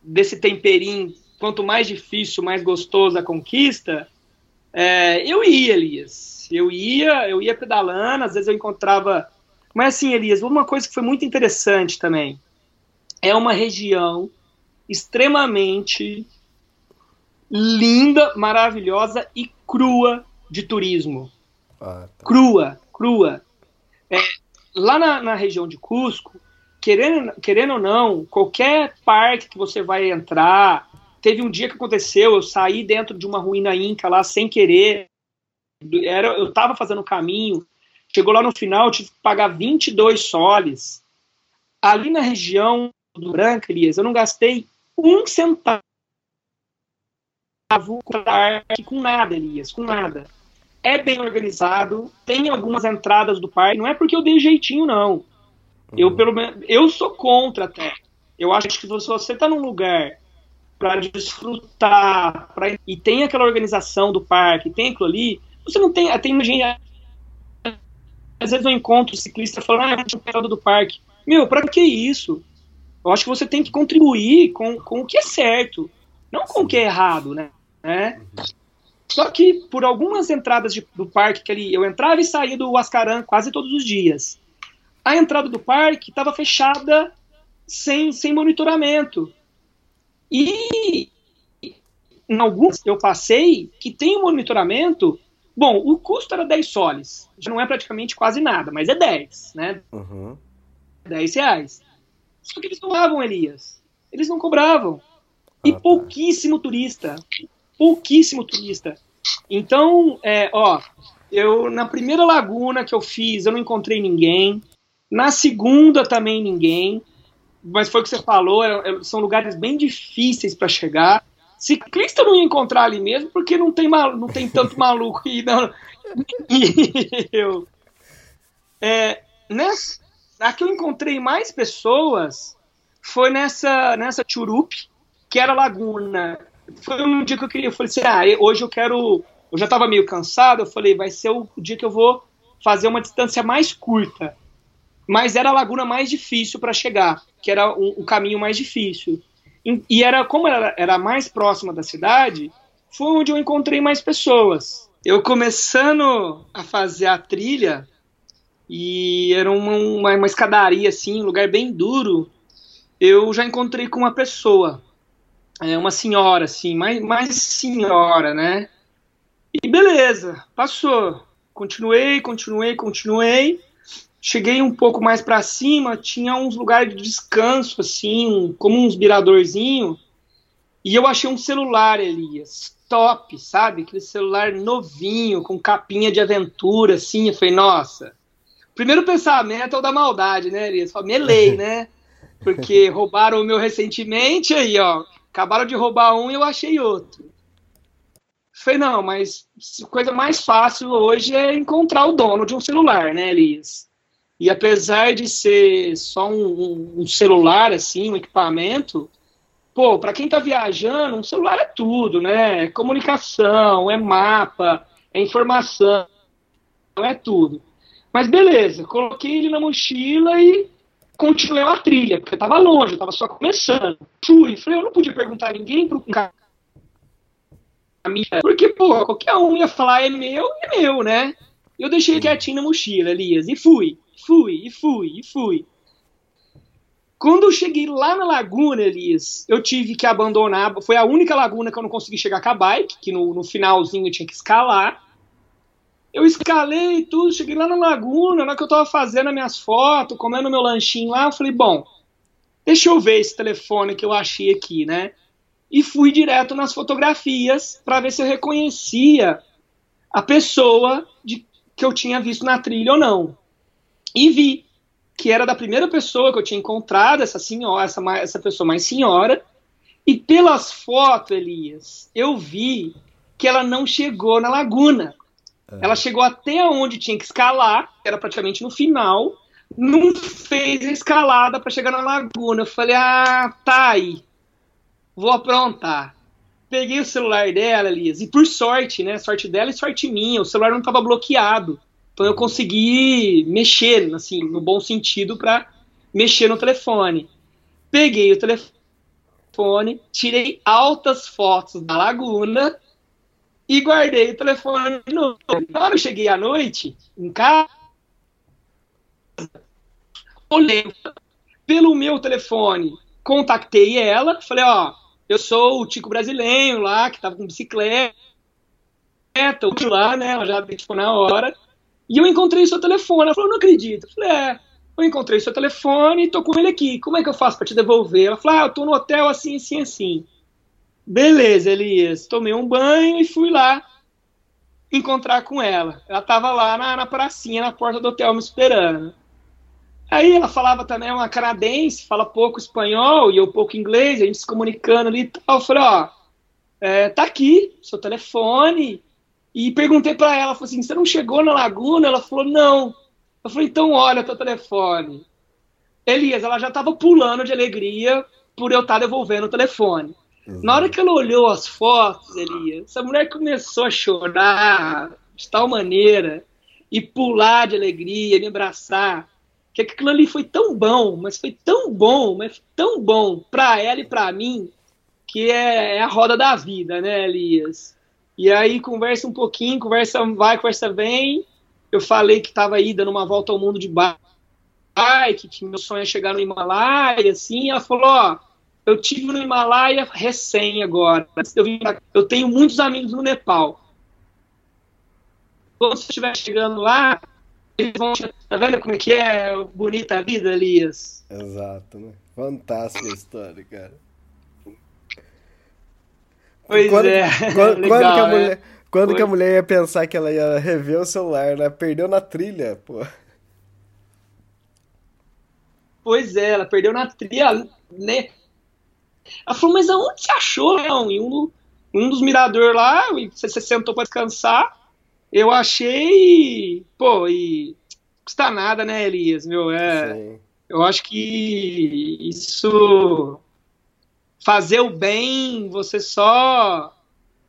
desse temperinho, quanto mais difícil, mais gostoso a conquista, é, eu ia, Elias. Eu ia, eu ia pedalando, às vezes eu encontrava mas assim, Elias, uma coisa que foi muito interessante também. É uma região extremamente linda, maravilhosa e crua de turismo. Ah, tá. Crua, crua. É, lá na, na, região de Cusco, querendo, querendo ou não, qualquer parque que você vai entrar. Teve um dia que aconteceu, eu saí dentro de uma ruína inca lá sem querer. Era, eu estava fazendo o caminho, Chegou lá no final, tive que pagar 22 soles. Ali na região do Branco, Elias, eu não gastei um centavo com nada, Elias, com nada. É bem organizado, tem algumas entradas do parque, não é porque eu dei jeitinho, não. Eu, uhum. pelo menos, eu sou contra até. Eu acho que se você está num lugar para desfrutar pra, e tem aquela organização do parque, tem aquilo ali, você não tem. Tem gente, às vezes eu encontro ciclista falando, ah, eu tinha do parque. Meu, para que isso? Eu acho que você tem que contribuir com, com o que é certo, não com o que é errado, né? né? Só que por algumas entradas de, do parque que ali eu entrava e saía do Ascaran quase todos os dias. A entrada do parque estava fechada sem, sem monitoramento. E em alguns eu passei que tem um monitoramento Bom, o custo era 10 soles. Já não é praticamente quase nada, mas é 10, né? Uhum. 10 reais. Só que eles não cobravam, Elias. Eles não cobravam. E Ah, tá. pouquíssimo turista. Pouquíssimo turista. Então, é, ó, eu na primeira laguna que eu fiz, eu não encontrei ninguém. Na segunda também ninguém. Mas foi o que você falou, é- é- são lugares bem difíceis para chegar. Ciclista não ia encontrar ali mesmo, porque não tem, mal, não tem tanto <laughs> maluco aí, não. E <laughs> eu, é, nessa, a que eu encontrei mais pessoas foi nessa, nessa Churup, que era laguna. Foi um dia que eu queria, eu falei assim, ah, hoje eu quero, eu já estava meio cansado, eu falei, vai ser o dia que eu vou fazer uma distância mais curta. Mas era a laguna mais difícil para chegar, que era o, o caminho mais difícil. E, era como era, era mais próxima da cidade, foi onde eu encontrei mais pessoas. Eu começando a fazer a trilha, e era uma, uma, uma escadaria assim, um lugar bem duro, eu já encontrei com uma pessoa, é, uma senhora assim, mais, mais senhora, né? E beleza, passou. Continuei, continuei, continuei. Cheguei um pouco mais para cima, tinha uns lugares de descanso assim, como uns miradorzinho, e eu achei um celular, Elias, top, sabe? Aquele celular novinho, com capinha de aventura, assim. Eu falei, nossa. Primeiro pensamento é o da maldade, né, Elias? Falei, melei, né? <laughs> Porque roubaram o meu recentemente, aí, ó. Acabaram de roubar um e eu achei outro. Falei, não, mas a coisa mais fácil hoje é encontrar o dono de um celular, né, Elias? E apesar de ser só um, um, celular, assim, um equipamento, pô, para quem tá viajando, um celular é tudo, né? É comunicação, é mapa, é informação, é tudo. Mas beleza, coloquei ele na mochila e continuei a trilha, porque eu tava longe, eu tava só começando. Fui, falei, eu não podia perguntar a ninguém pro cara. Porque, pô, qualquer um ia falar é meu, é meu, né? Eu deixei quietinho na mochila, Elias, e fui, fui, e fui, e fui. Quando eu cheguei lá na laguna, Elias, eu tive que abandonar. Foi a única laguna que eu não consegui chegar com a bike, que no, no finalzinho eu tinha que escalar. Eu escalei tudo, cheguei lá na laguna, na hora que eu tava fazendo as minhas fotos, comendo meu lanchinho lá, eu falei, bom, deixa eu ver esse telefone que eu achei aqui, né? E fui direto nas fotografias para ver se eu reconhecia a pessoa de, que eu tinha visto na trilha ou não. E vi que era da primeira pessoa que eu tinha encontrado, essa senhora, essa, essa pessoa mais senhora, e pelas fotos, Elias, eu vi que ela não chegou na laguna. É. Ela chegou até onde tinha que escalar, que era praticamente no final, não fez a escalada para chegar na laguna. Eu falei, ah, tá aí, vou aprontar. Peguei o celular dela, Elias, e por sorte, né, sorte dela e sorte minha, o celular não estava bloqueado. Então eu consegui mexer, assim, no bom sentido, para mexer no telefone. Peguei o telefone, tirei altas fotos da laguna e guardei o telefone novo. Na hora eu cheguei à noite, em casa, olhei pelo meu telefone, contactei ela, falei, ó, eu sou o Tico Brasileiro lá, que tava com bicicleta, lá, né, ela já tipo na hora, e eu encontrei seu telefone. Ela falou, não acredito. Eu falei, é, eu encontrei seu telefone e tô com ele aqui. Como é que eu faço para te devolver? Ela falou, ah, eu tô no hotel assim, assim, assim. Beleza, Elias. Tomei um banho e fui lá encontrar com ela. Ela tava lá na, na pracinha, na porta do hotel, me esperando. Aí ela falava também, é uma canadense, fala pouco espanhol e eu pouco inglês, a gente se comunicando ali e tal. Eu falei, ó, é, tá aqui, seu telefone, e perguntei para ela, falei assim, você não chegou na laguna? Ela falou, não. Eu falei, então olha teu telefone. Elias, ela já estava pulando de alegria por eu estar tá devolvendo o telefone. Uhum. Na hora que ela olhou as fotos, Elias, essa mulher começou a chorar de tal maneira e pular de alegria, me abraçar, que aquilo ali foi tão bom, mas foi tão bom, mas tão bom para ela e para mim, que é, é a roda da vida, né, Elias? E aí conversa um pouquinho, conversa vai, conversa vem. Eu falei que estava aí dando uma volta ao mundo de bike, que meu sonho é chegar no Himalaia, assim. Ela falou, ó, eu tive no Himalaia recém agora. Eu, eu tenho muitos amigos no Nepal. quando você estiver chegando lá, eles vão. Tá vendo como é que é bonita a vida, Elias? Exato, né? Fantástica a história, cara. Pois quando, é. <laughs> Quando, legal, quando, que, a né? mulher, quando que a mulher ia pensar que ela ia rever o celular, né? Perdeu na trilha, pô. Pois é, ela perdeu na trilha, né? Ela falou, mas aonde você achou, Leão? Em um, um dos miradores lá, e você, você sentou pra descansar. Eu achei. Pô, e. Custa nada, né, Elias? Meu, é. Sim. Eu acho que isso. Fazer o bem, você só.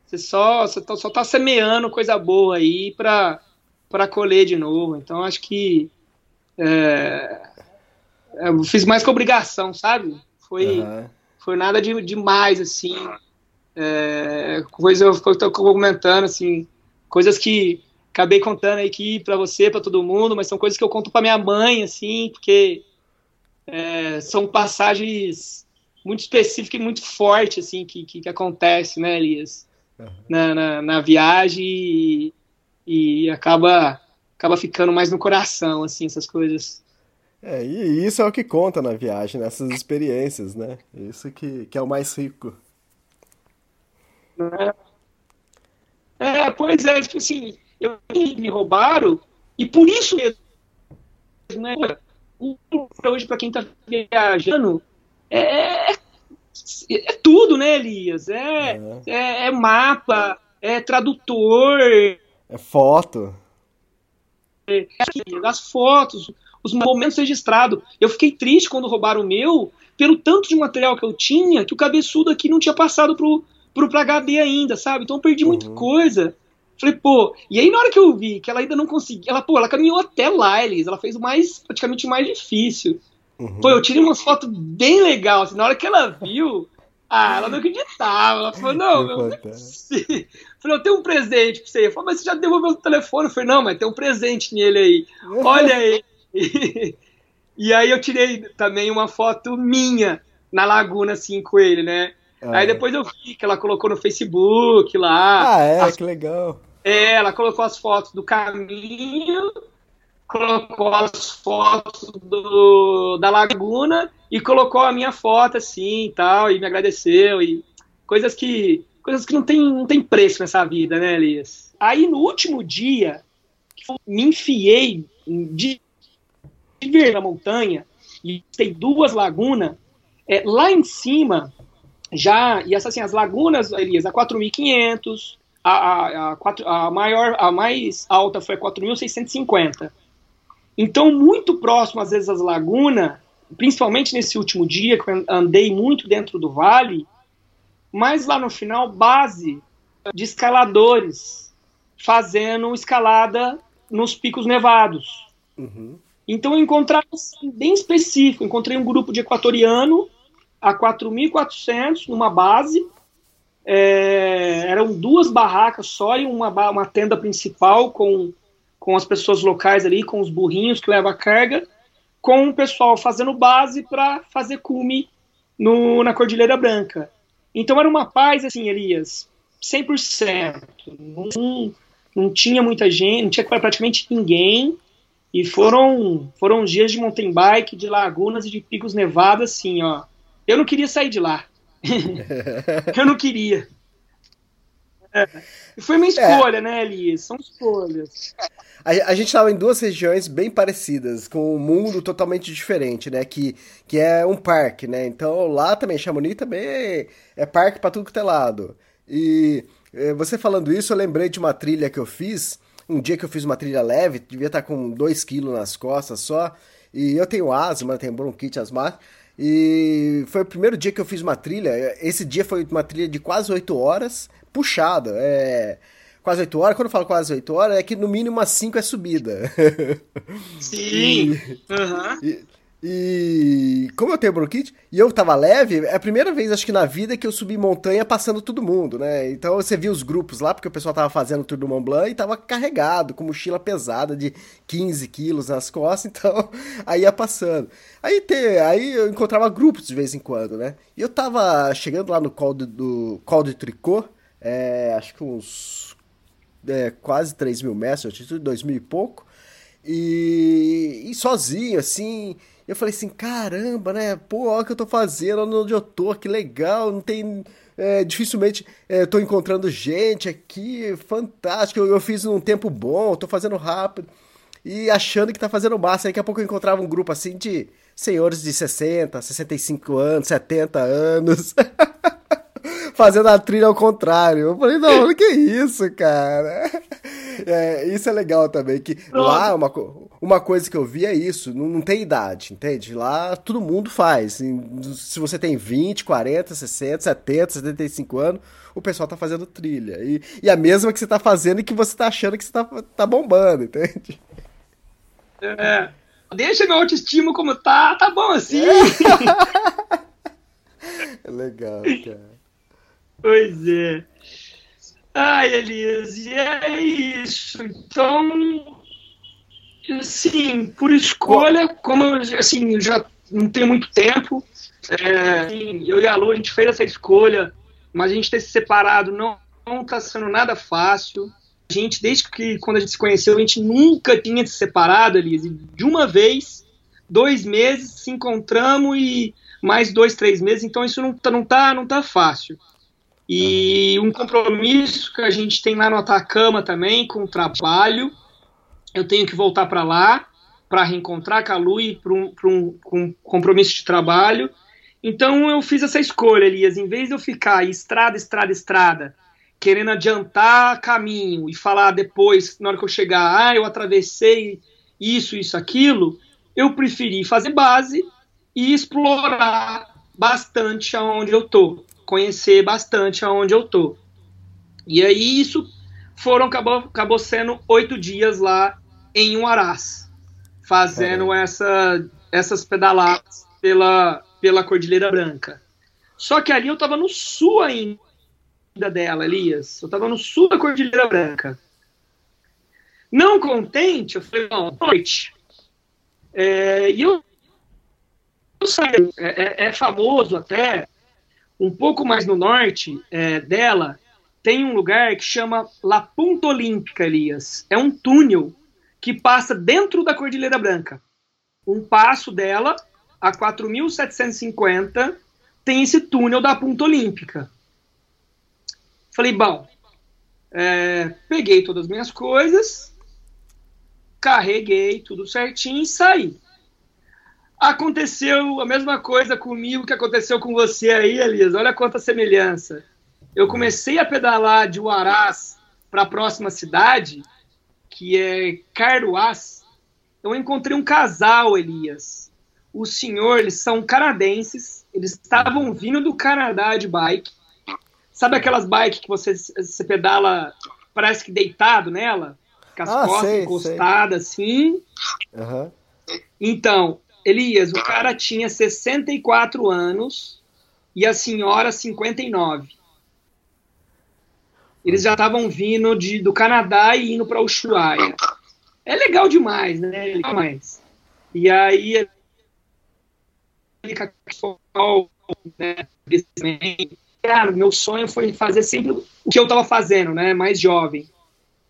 Você só, você tá, só tá semeando coisa boa aí pra, pra colher de novo. Então acho que. é, eu fiz mais que obrigação, sabe? Foi, Aham. foi nada de demais, assim. É, coisa eu tô comentando, assim, coisas que acabei contando aqui pra você, pra todo mundo, mas são coisas que eu conto pra minha mãe, assim, porque é, são passagens muito específicas e muito fortes, assim, que, que, que acontece, né, Elias? Na, na, na viagem e, e acaba, acaba ficando mais no coração, assim, essas coisas. É, e isso é o que conta na viagem, nessas experiências, né? Isso que, que é o mais rico. né? É, pois é, tipo assim, eu me roubaram e por isso mesmo, né? Hoje, para quem tá viajando, é, é, é tudo, né, Elias? É, Aham. é, é mapa, é tradutor, É foto. as fotos, os momentos registrados. Eu fiquei triste quando roubaram o meu, pelo tanto de material que eu tinha, que o cabeçudo aqui não tinha passado pro, pro pra HD ainda, sabe? Então eu perdi muita Uhum. coisa. Falei, pô, e aí na hora que eu vi que ela ainda não conseguia, ela, pô, ela caminhou até lá, Elis, ela fez o mais, praticamente o mais difícil. Uhum. Pô, eu tirei umas fotos bem legais, assim, na hora que ela viu, ah, ela não acreditava, ela falou, não, meu, não é. Falei, eu tenho um presente pra você. Eu falei, mas você já devolveu o telefone? Eu falei, não, mas tem um presente nele aí. Olha aí. <laughs> E aí eu tirei também uma foto minha na laguna, assim, com ele, né? Ah, Aí depois eu vi que ela colocou no Facebook lá. Ah, é, as- que legal. É, ela colocou as fotos do caminho, colocou as fotos do, da laguna e colocou a minha foto assim e tal, e me agradeceu. E coisas que. Coisas que não tem, não tem preço nessa vida, né, Elias? Aí no último dia, me enfiei de, de ver na montanha e tem duas lagunas, é, lá em cima, já, e essas assim, as lagunas, Elias, a 4.500, a, a, a, quatro- a maior, a mais alta foi 4.650. Então, muito próximo, às vezes, às lagunas, principalmente nesse último dia, que eu andei muito dentro do vale, mas lá no final, base de escaladores fazendo escalada nos picos nevados. Uhum. Então eu encontrei assim, bem específico, encontrei um grupo de equatoriano a 4.400 numa base, É, eram duas barracas só e uma, uma tenda principal com, com as pessoas locais ali, com os burrinhos que levam a carga, com o pessoal fazendo base para fazer cume no, na Cordilheira Branca. Então era uma paz, assim, Elias, 100%. Não, não tinha muita gente, não tinha praticamente ninguém. E foram, foram dias de mountain bike, de lagunas e de picos nevados, assim, ó. Eu não queria sair de lá. <laughs> Eu não queria. É. E foi minha escolha, né, Elias? São escolhas. A, a gente estava em duas regiões bem parecidas, com um mundo totalmente diferente, né? Que, que é um parque, né? Então lá também, Chamonix também é, é parque para tudo que é lado. E eh, você falando isso, eu lembrei de uma trilha que eu fiz. Um dia que eu fiz uma trilha leve, devia estar com 2 quilos nas costas só. E eu tenho asma, tenho bronquite asmática. E foi o primeiro dia que eu fiz uma trilha. Esse dia foi uma trilha de quase 8 horas, puxada. É quase 8 horas. Quando eu falo quase 8 horas, é que no mínimo umas 5 é subida. Sim. Uhum. <laughs> E, e como eu tenho bronquite e eu tava leve, é a primeira vez, acho que na vida, que eu subi montanha passando todo mundo, né? Então você viu os grupos lá, porque o pessoal tava fazendo o Tour do Mont Blanc e tava carregado, com mochila pesada de 15 quilos nas costas, <laughs> então aí ia passando. Aí, te, aí eu encontrava grupos de vez em quando, né? E eu tava chegando lá no col do, do col de Tricot, é, acho que uns é, quase 3 mil metros de altitude, 2 mil e pouco. E, e sozinho, assim, eu falei assim, caramba, né? Pô, olha o que eu tô fazendo, olha onde eu tô, que legal, não tem. É, dificilmente é, tô encontrando gente aqui, fantástico, eu, eu fiz um tempo bom, tô fazendo rápido. E achando que tá fazendo massa, aí daqui a pouco eu encontrava um grupo assim de senhores de 60, 65 anos, 70 anos. <laughs> fazendo a trilha ao contrário. Eu falei, não, que isso, cara? <laughs> É, isso é legal também, que Pronto. lá uma, uma coisa que eu vi é isso, não, não tem idade, entende? Lá todo mundo faz. Se você tem 20, 40, 60, 70, 75 anos, o pessoal tá fazendo trilha. E, e a mesma que você tá fazendo e que você tá achando que você tá, tá bombando, entende? É. Deixa meu autoestima como tá, tá bom assim. É <laughs> <laughs> legal, cara. Pois é. Ai, Elias, e é isso. Então, assim, por escolha, como assim, já não tenho muito tempo, é, assim, eu e a Lu, a gente fez essa escolha, mas a gente ter se separado não, não tá sendo nada fácil. A gente, desde que quando a gente se conheceu, a gente nunca tinha se separado, Elias. E de uma vez, dois meses, se encontramos e mais dois, três meses, então isso não tá, não tá, não tá fácil. E um compromisso que a gente tem lá no Atacama também, com o trabalho. Eu tenho que voltar para lá para reencontrar com a Lu e para um, um, um, compromisso de trabalho. Então eu fiz essa escolha, Elias. Em vez de eu ficar estrada, estrada, estrada, querendo adiantar caminho e falar depois, na hora que eu chegar, ah, eu atravessei isso, isso, aquilo, eu preferi fazer base e explorar bastante aonde eu tô conhecer bastante aonde eu tô. E aí isso foram acabou, acabou sendo oito dias lá em Uarás, fazendo é. essa, essas pedaladas pela, pela Cordilheira Branca. Só que ali eu tava no sul ainda dela, Elias. Eu tava no sul da Cordilheira Branca. Não contente, eu falei, não, noite. É, e eu, eu saí, é, é, é famoso até um pouco mais no norte é, dela, tem um lugar que chama La Punta Olímpica, Elias. É um túnel que passa dentro da Cordilheira Branca. Um passo dela, a 4.750, tem esse túnel da Punta Olímpica. Falei, bom, é, peguei todas as minhas coisas, carreguei tudo certinho e saí. Aconteceu a mesma coisa comigo que aconteceu com você aí, Elisa. Olha quanta semelhança. Eu comecei a pedalar de Huaraz para a próxima cidade, que é Carduás. Eu encontrei um casal, Elias. O senhor, eles são canadenses. Eles estavam vindo do Canadá de bike. Sabe aquelas bikes que você, você pedala, parece que deitado nela? Com as ah, costas encostadas assim. Uhum. Então, Elias, o cara tinha 64 anos e a senhora 59. Eles já estavam vindo de, do Canadá e indo para Ushuaia. É legal demais, né? É legal demais. E aí né, cara, meu sonho foi fazer sempre o que eu estava fazendo, né? Mais jovem.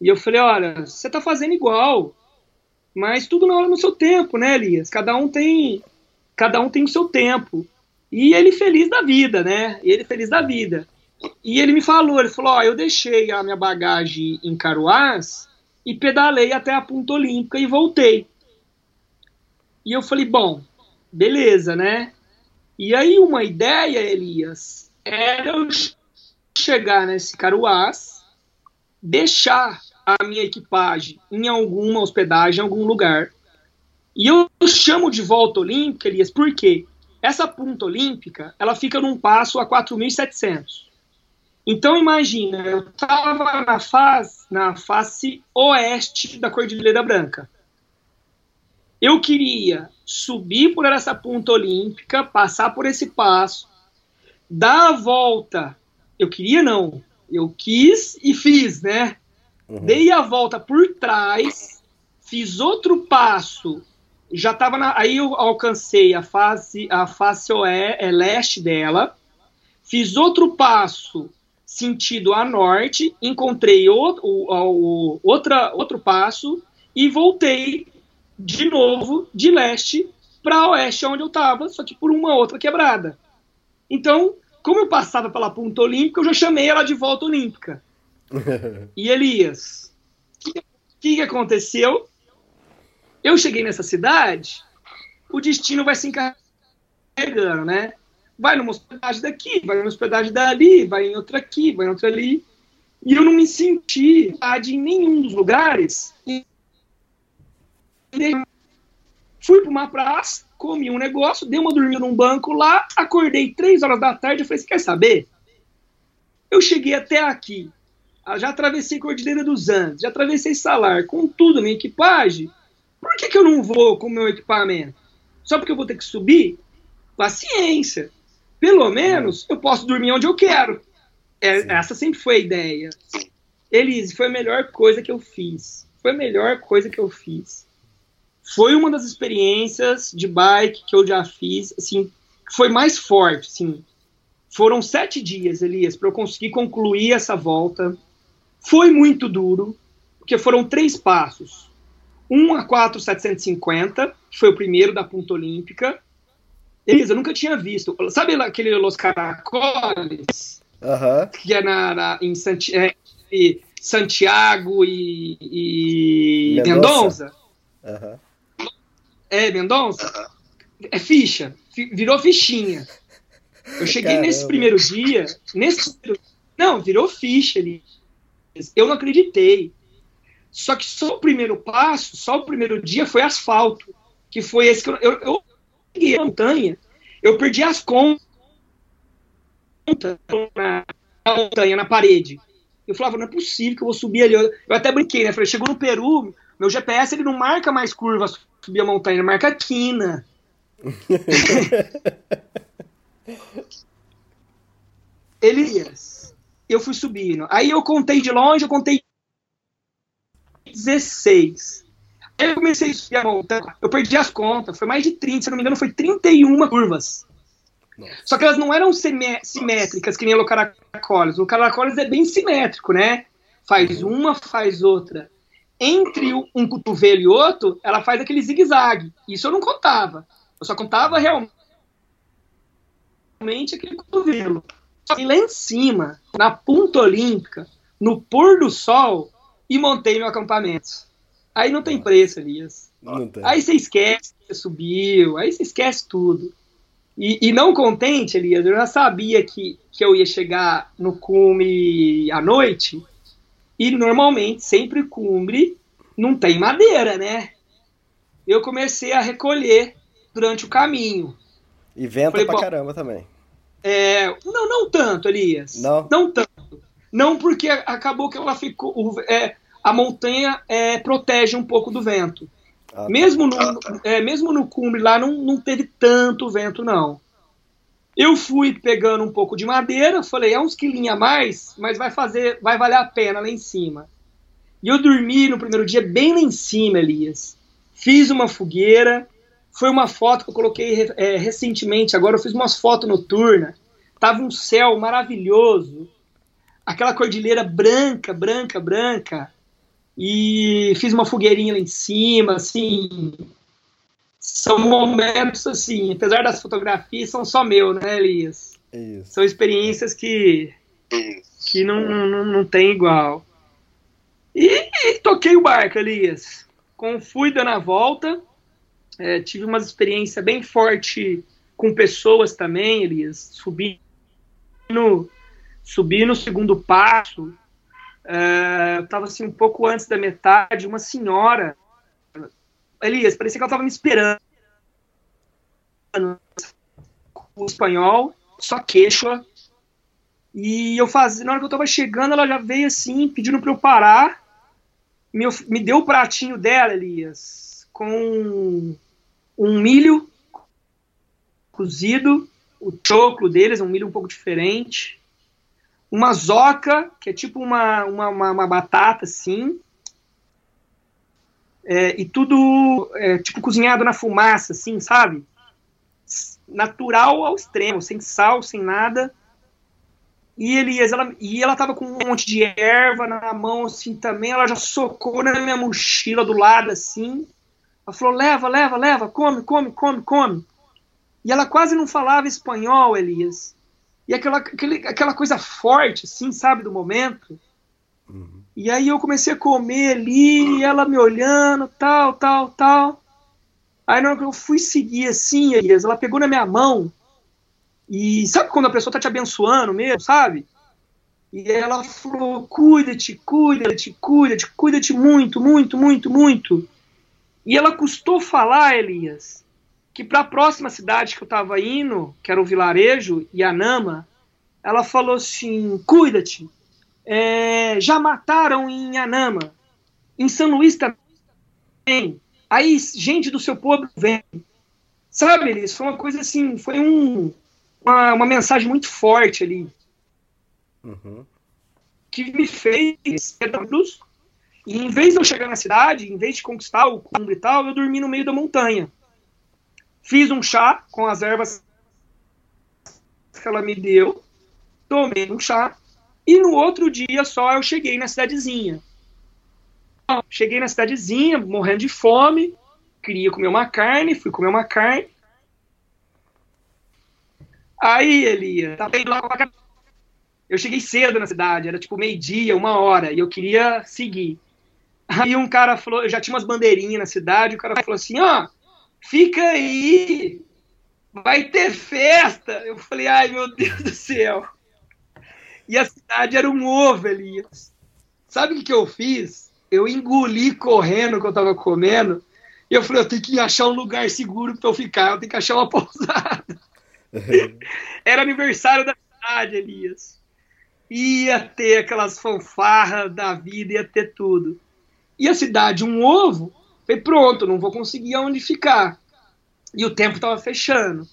E eu falei, olha, você está fazendo igual. Mas tudo na hora no seu tempo, né, Elias? Cada um tem, cada um tem o seu tempo. E ele feliz da vida, né? Ele feliz da vida. E ele me falou, ele falou, ó, eu deixei a minha bagagem em Caruás e pedalei até a Ponta Olímpica e voltei. E eu falei, bom, beleza, né? E aí uma ideia, Elias, era eu chegar nesse Caruás, deixar a minha equipagem em alguma hospedagem, em algum lugar. E eu chamo de volta olímpica, Elias, porque essa ponta olímpica, ela fica num passo a 4.700. Então imagina, eu estava na face, na face oeste da Cordilheira Branca. Eu queria subir por essa ponta olímpica, passar por esse passo, dar a volta. Eu queria não, eu quis e fiz, né? Uhum. Dei a volta por trás, fiz outro passo, já estava aí eu alcancei a face a face oé, é, leste dela, fiz outro passo sentido a norte, encontrei o, o, o, outra, outro passo e voltei de novo de leste para oeste, onde eu estava, só que por uma outra quebrada. Então, como eu passava pela Ponta Olímpica, eu já chamei ela de volta olímpica. E Elias, o que, que aconteceu? Eu cheguei nessa cidade, o destino vai se encarregando, né? Vai numa hospedagem daqui, vai numa hospedagem dali, vai em outra aqui, vai em outra ali. E eu não me senti em nenhum dos lugares. Fui para uma praça, comi um negócio, dei uma dormida num banco lá, acordei três horas da tarde e falei: Você quer saber? Eu cheguei até aqui, já atravessei Cordilheira dos Andes, já atravessei Salar, com tudo, minha equipagem. Por que, que eu não vou com o meu equipamento? Só porque eu vou ter que subir? Paciência. Pelo menos eu posso dormir onde eu quero. É, essa sempre foi a ideia. Elise, foi a melhor coisa que eu fiz. Foi a melhor coisa que eu fiz. Foi uma das experiências de bike que eu já fiz, assim, foi mais forte, assim. Foram sete dias, Elias, para eu conseguir concluir essa volta. Foi muito duro, porque foram três passos. 1 a 4,750, que foi o primeiro da Ponta Olímpica. Elisa, eu nunca tinha visto. Sabe aquele Los Caracoles? Uhum. Que é na, na em Santi é, Santiago e, e Mendonça? Uhum. É, Mendonça? É ficha. Virou fichinha. Eu cheguei Caramba. nesse primeiro dia. Nesse, não, virou ficha ali. Eu não acreditei. Só que só o primeiro passo, só o primeiro dia foi asfalto. Que foi esse que eu, eu, eu peguei a montanha, eu perdi as contas na, na montanha, na parede. Eu falava, não é possível que eu vou subir ali. Eu, eu até brinquei, né? Falei, chegou no Peru, meu GPS ele não marca mais curvas subir a montanha, ele marca quina. <laughs> Elias, eu fui subindo. Aí eu contei de longe, eu contei 16. Aí eu comecei a subir a montanha, eu perdi as contas, foi mais de 30, se não me engano, foi 31 curvas. Nossa. Só que elas não eram simétricas, que nem o Caracoles. O Caracoles é bem simétrico, né? Faz uhum. uma, faz outra. Entre um cotovelo e outro, ela faz aquele zigue-zague. Isso eu não contava. Eu só contava realmente aquele cotovelo. E lá em cima, na ponta olímpica, no pôr do sol, e montei meu acampamento. Aí não tem preço, Elias. Aí você esquece que subiu, aí você esquece tudo. E, e, não contente, Elias, eu já sabia que, que eu ia chegar no cume à noite, e normalmente, sempre cume não tem madeira, né? Eu comecei a recolher durante o caminho. E venta Falei, pra caramba também. É, não, não tanto, Elias. Não? Não tanto. Não porque acabou que ela ficou. É, a montanha é, protege um pouco do vento. Ah, tá. mesmo, no, é, mesmo no cume lá não, não teve tanto vento, não. Eu fui pegando um pouco de madeira, falei, é uns quilinhos a mais, mas vai fazer, vai valer a pena lá em cima. E eu dormi no primeiro dia bem lá em cima, Elias. Fiz uma fogueira, foi uma foto que eu coloquei é, recentemente, agora eu fiz umas fotos noturnas. Tava um céu maravilhoso, aquela cordilheira branca, branca, branca, e fiz uma fogueirinha lá em cima, assim. São momentos assim, apesar das fotografias, são só meu, né, Elias? Isso. São experiências que, que não, não, não tem igual. E, e, toquei o barco, Elias. Com, fui dando a volta, é, tive uma experiência bem forte com pessoas também, Elias. Subi no, subi no segundo passo, uh, estava assim um pouco antes da metade, uma senhora, Elias, parecia que ela estava me esperando, o espanhol, só queixo, e eu fazia, na hora que eu estava chegando, ela já veio assim, pedindo para eu parar, me, me deu o pratinho dela, Elias, com um milho cozido, o choclo deles é um milho um pouco diferente, uma zoca, que é tipo uma, uma, uma, uma batata assim, é, e tudo é, tipo cozinhado na fumaça, assim, sabe? Natural ao extremo, sem sal, sem nada. E Elias, ela, e ela tava com um monte de erva na mão, assim, também. Ela já socou na minha mochila do lado, assim. Ela falou: leva, leva, leva, come, come, come, come. E ela quase não falava espanhol, Elias. E aquela, aquele, aquela coisa forte, assim, sabe, do momento. Uhum. E aí eu comecei a comer ali, ela me olhando, tal, tal, tal. Aí na hora que eu fui seguir assim, Elias, ela pegou na minha mão e sabe quando a pessoa tá te abençoando mesmo, sabe? E ela falou: cuida-te, cuida-te, cuida-te, cuida-te muito, muito, muito, muito. E ela custou falar, Elias, que para a próxima cidade que eu estava indo, que era o vilarejo, Yanama, ela falou assim: cuida-te. É, já mataram em Yanama. Em São Luís também. Aí gente do seu povo vem. Sabe, Elias? Foi uma coisa assim, foi um uma, uma mensagem muito forte ali. Uhum. Que me fez. E em vez de eu chegar na cidade, em vez de conquistar o cumbre e tal, eu dormi no meio da montanha. Fiz um chá com as ervas que ela me deu, tomei um chá, e no outro dia só eu cheguei na cidadezinha. Cheguei na cidadezinha, morrendo de fome, queria comer uma carne, fui comer uma carne, Aí, Elia, tava indo lá com a Eu cheguei cedo na cidade, era tipo meio-dia, uma hora, e eu queria seguir. Aí um cara falou, eu já tinha umas bandeirinhas na cidade, o cara falou assim, ó, fica aí, vai ter festa. Eu falei, ai meu Deus do céu. E a cidade era um ovo, Elias. Sabe o que, que eu fiz? Eu engoli correndo o que eu tava comendo, e eu falei, eu tenho que achar um lugar seguro para eu ficar, eu tenho que achar uma pousada. Era aniversário da cidade, Elias. Ia ter aquelas fanfarras da vida, ia ter tudo. E a cidade, um ovo, falei, pronto, não vou conseguir aonde ficar. E o tempo estava fechando.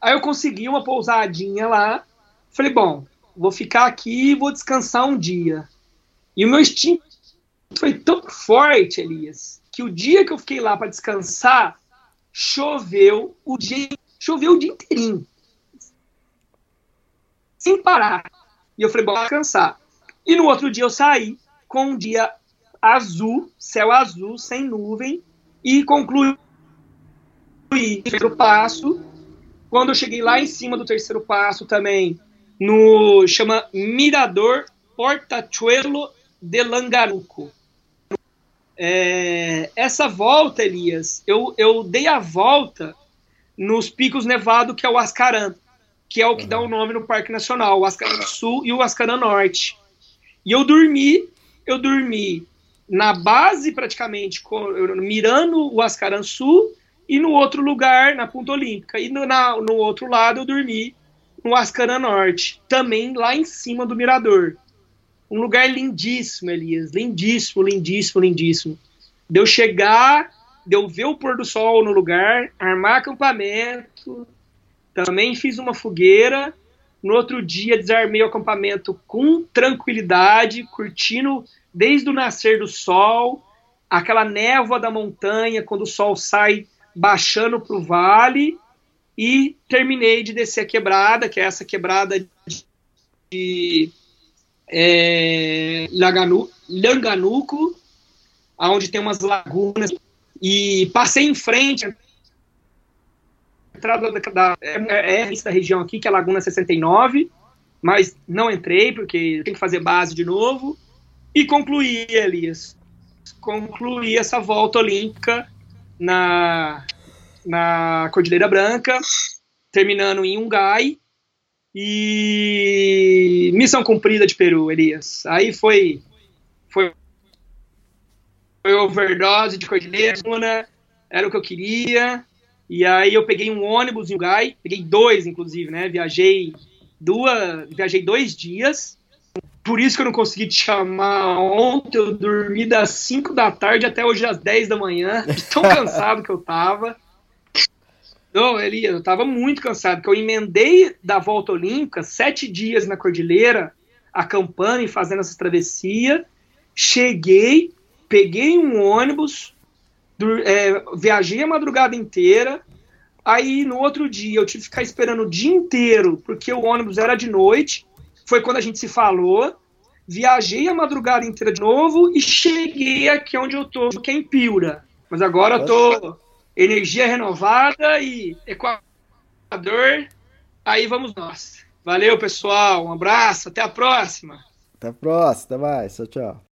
Aí eu consegui uma pousadinha lá. Falei, bom, vou ficar aqui e vou descansar um dia. E o meu instinto foi tão forte, Elias, que o dia que eu fiquei lá para descansar, choveu o dia Choveu o dia inteirinho. Sem parar. E eu falei, bom, descansar. E no outro dia eu saí com um dia azul, céu azul, sem nuvem, e concluí o terceiro passo. Quando eu cheguei lá em cima do terceiro passo também, no chama Mirador Portachuelo de Langaruco. É, essa volta, Elias, eu, eu dei a volta nos picos nevados, que é o Ascaran, que é o que uhum. dá o nome no Parque Nacional, o Ascaran Sul e o Ascaran Norte. E eu dormi, eu dormi na base praticamente, mirando o Ascaran Sul e no outro lugar, na Ponta Olímpica. E no, na, no outro lado eu dormi no Ascaran Norte, também lá em cima do mirador. Um lugar lindíssimo, Elias, lindíssimo, lindíssimo, lindíssimo. De eu chegar deu ver o pôr do sol no lugar, armar acampamento, também fiz uma fogueira. No outro dia desarmei o acampamento com tranquilidade, curtindo desde o nascer do sol, aquela névoa da montanha quando o sol sai baixando para o vale e terminei de descer a quebrada, que é essa quebrada de, é, Langanuco, onde tem umas lagunas e passei em frente entrada da, da, é, é da região aqui, que é a Laguna 69, mas não entrei, porque tem que fazer base de novo. E concluí, Elias. Concluí essa volta olímpica na, na Cordilheira Branca, terminando em Ungai. E missão cumprida de Peru, Elias. Aí foi, foi foi overdose de cordilheira, era o que eu queria. E aí eu peguei um ônibus em Ugai, peguei dois, inclusive, né? Viajei duas, viajei dois dias. Por isso que eu não consegui te chamar ontem. Eu dormi das 5 da tarde até hoje às 10 da manhã, de tão <laughs> cansado que eu tava. Não, Elias, eu tava muito cansado, porque eu emendei da volta olímpica sete dias na cordilheira, acampando e fazendo essa travessia. Cheguei, peguei um ônibus, é, viajei a madrugada inteira. Aí no outro dia eu tive que ficar esperando o dia inteiro, porque o ônibus era de noite. Foi quando a gente se falou. Viajei a madrugada inteira de novo e cheguei aqui onde eu tô, que é em Piura. Mas agora eu tô energia renovada e Equador. Aí vamos nós. Valeu, pessoal. Um abraço. Até a próxima. Até a próxima. Até mais. Tchau, tchau.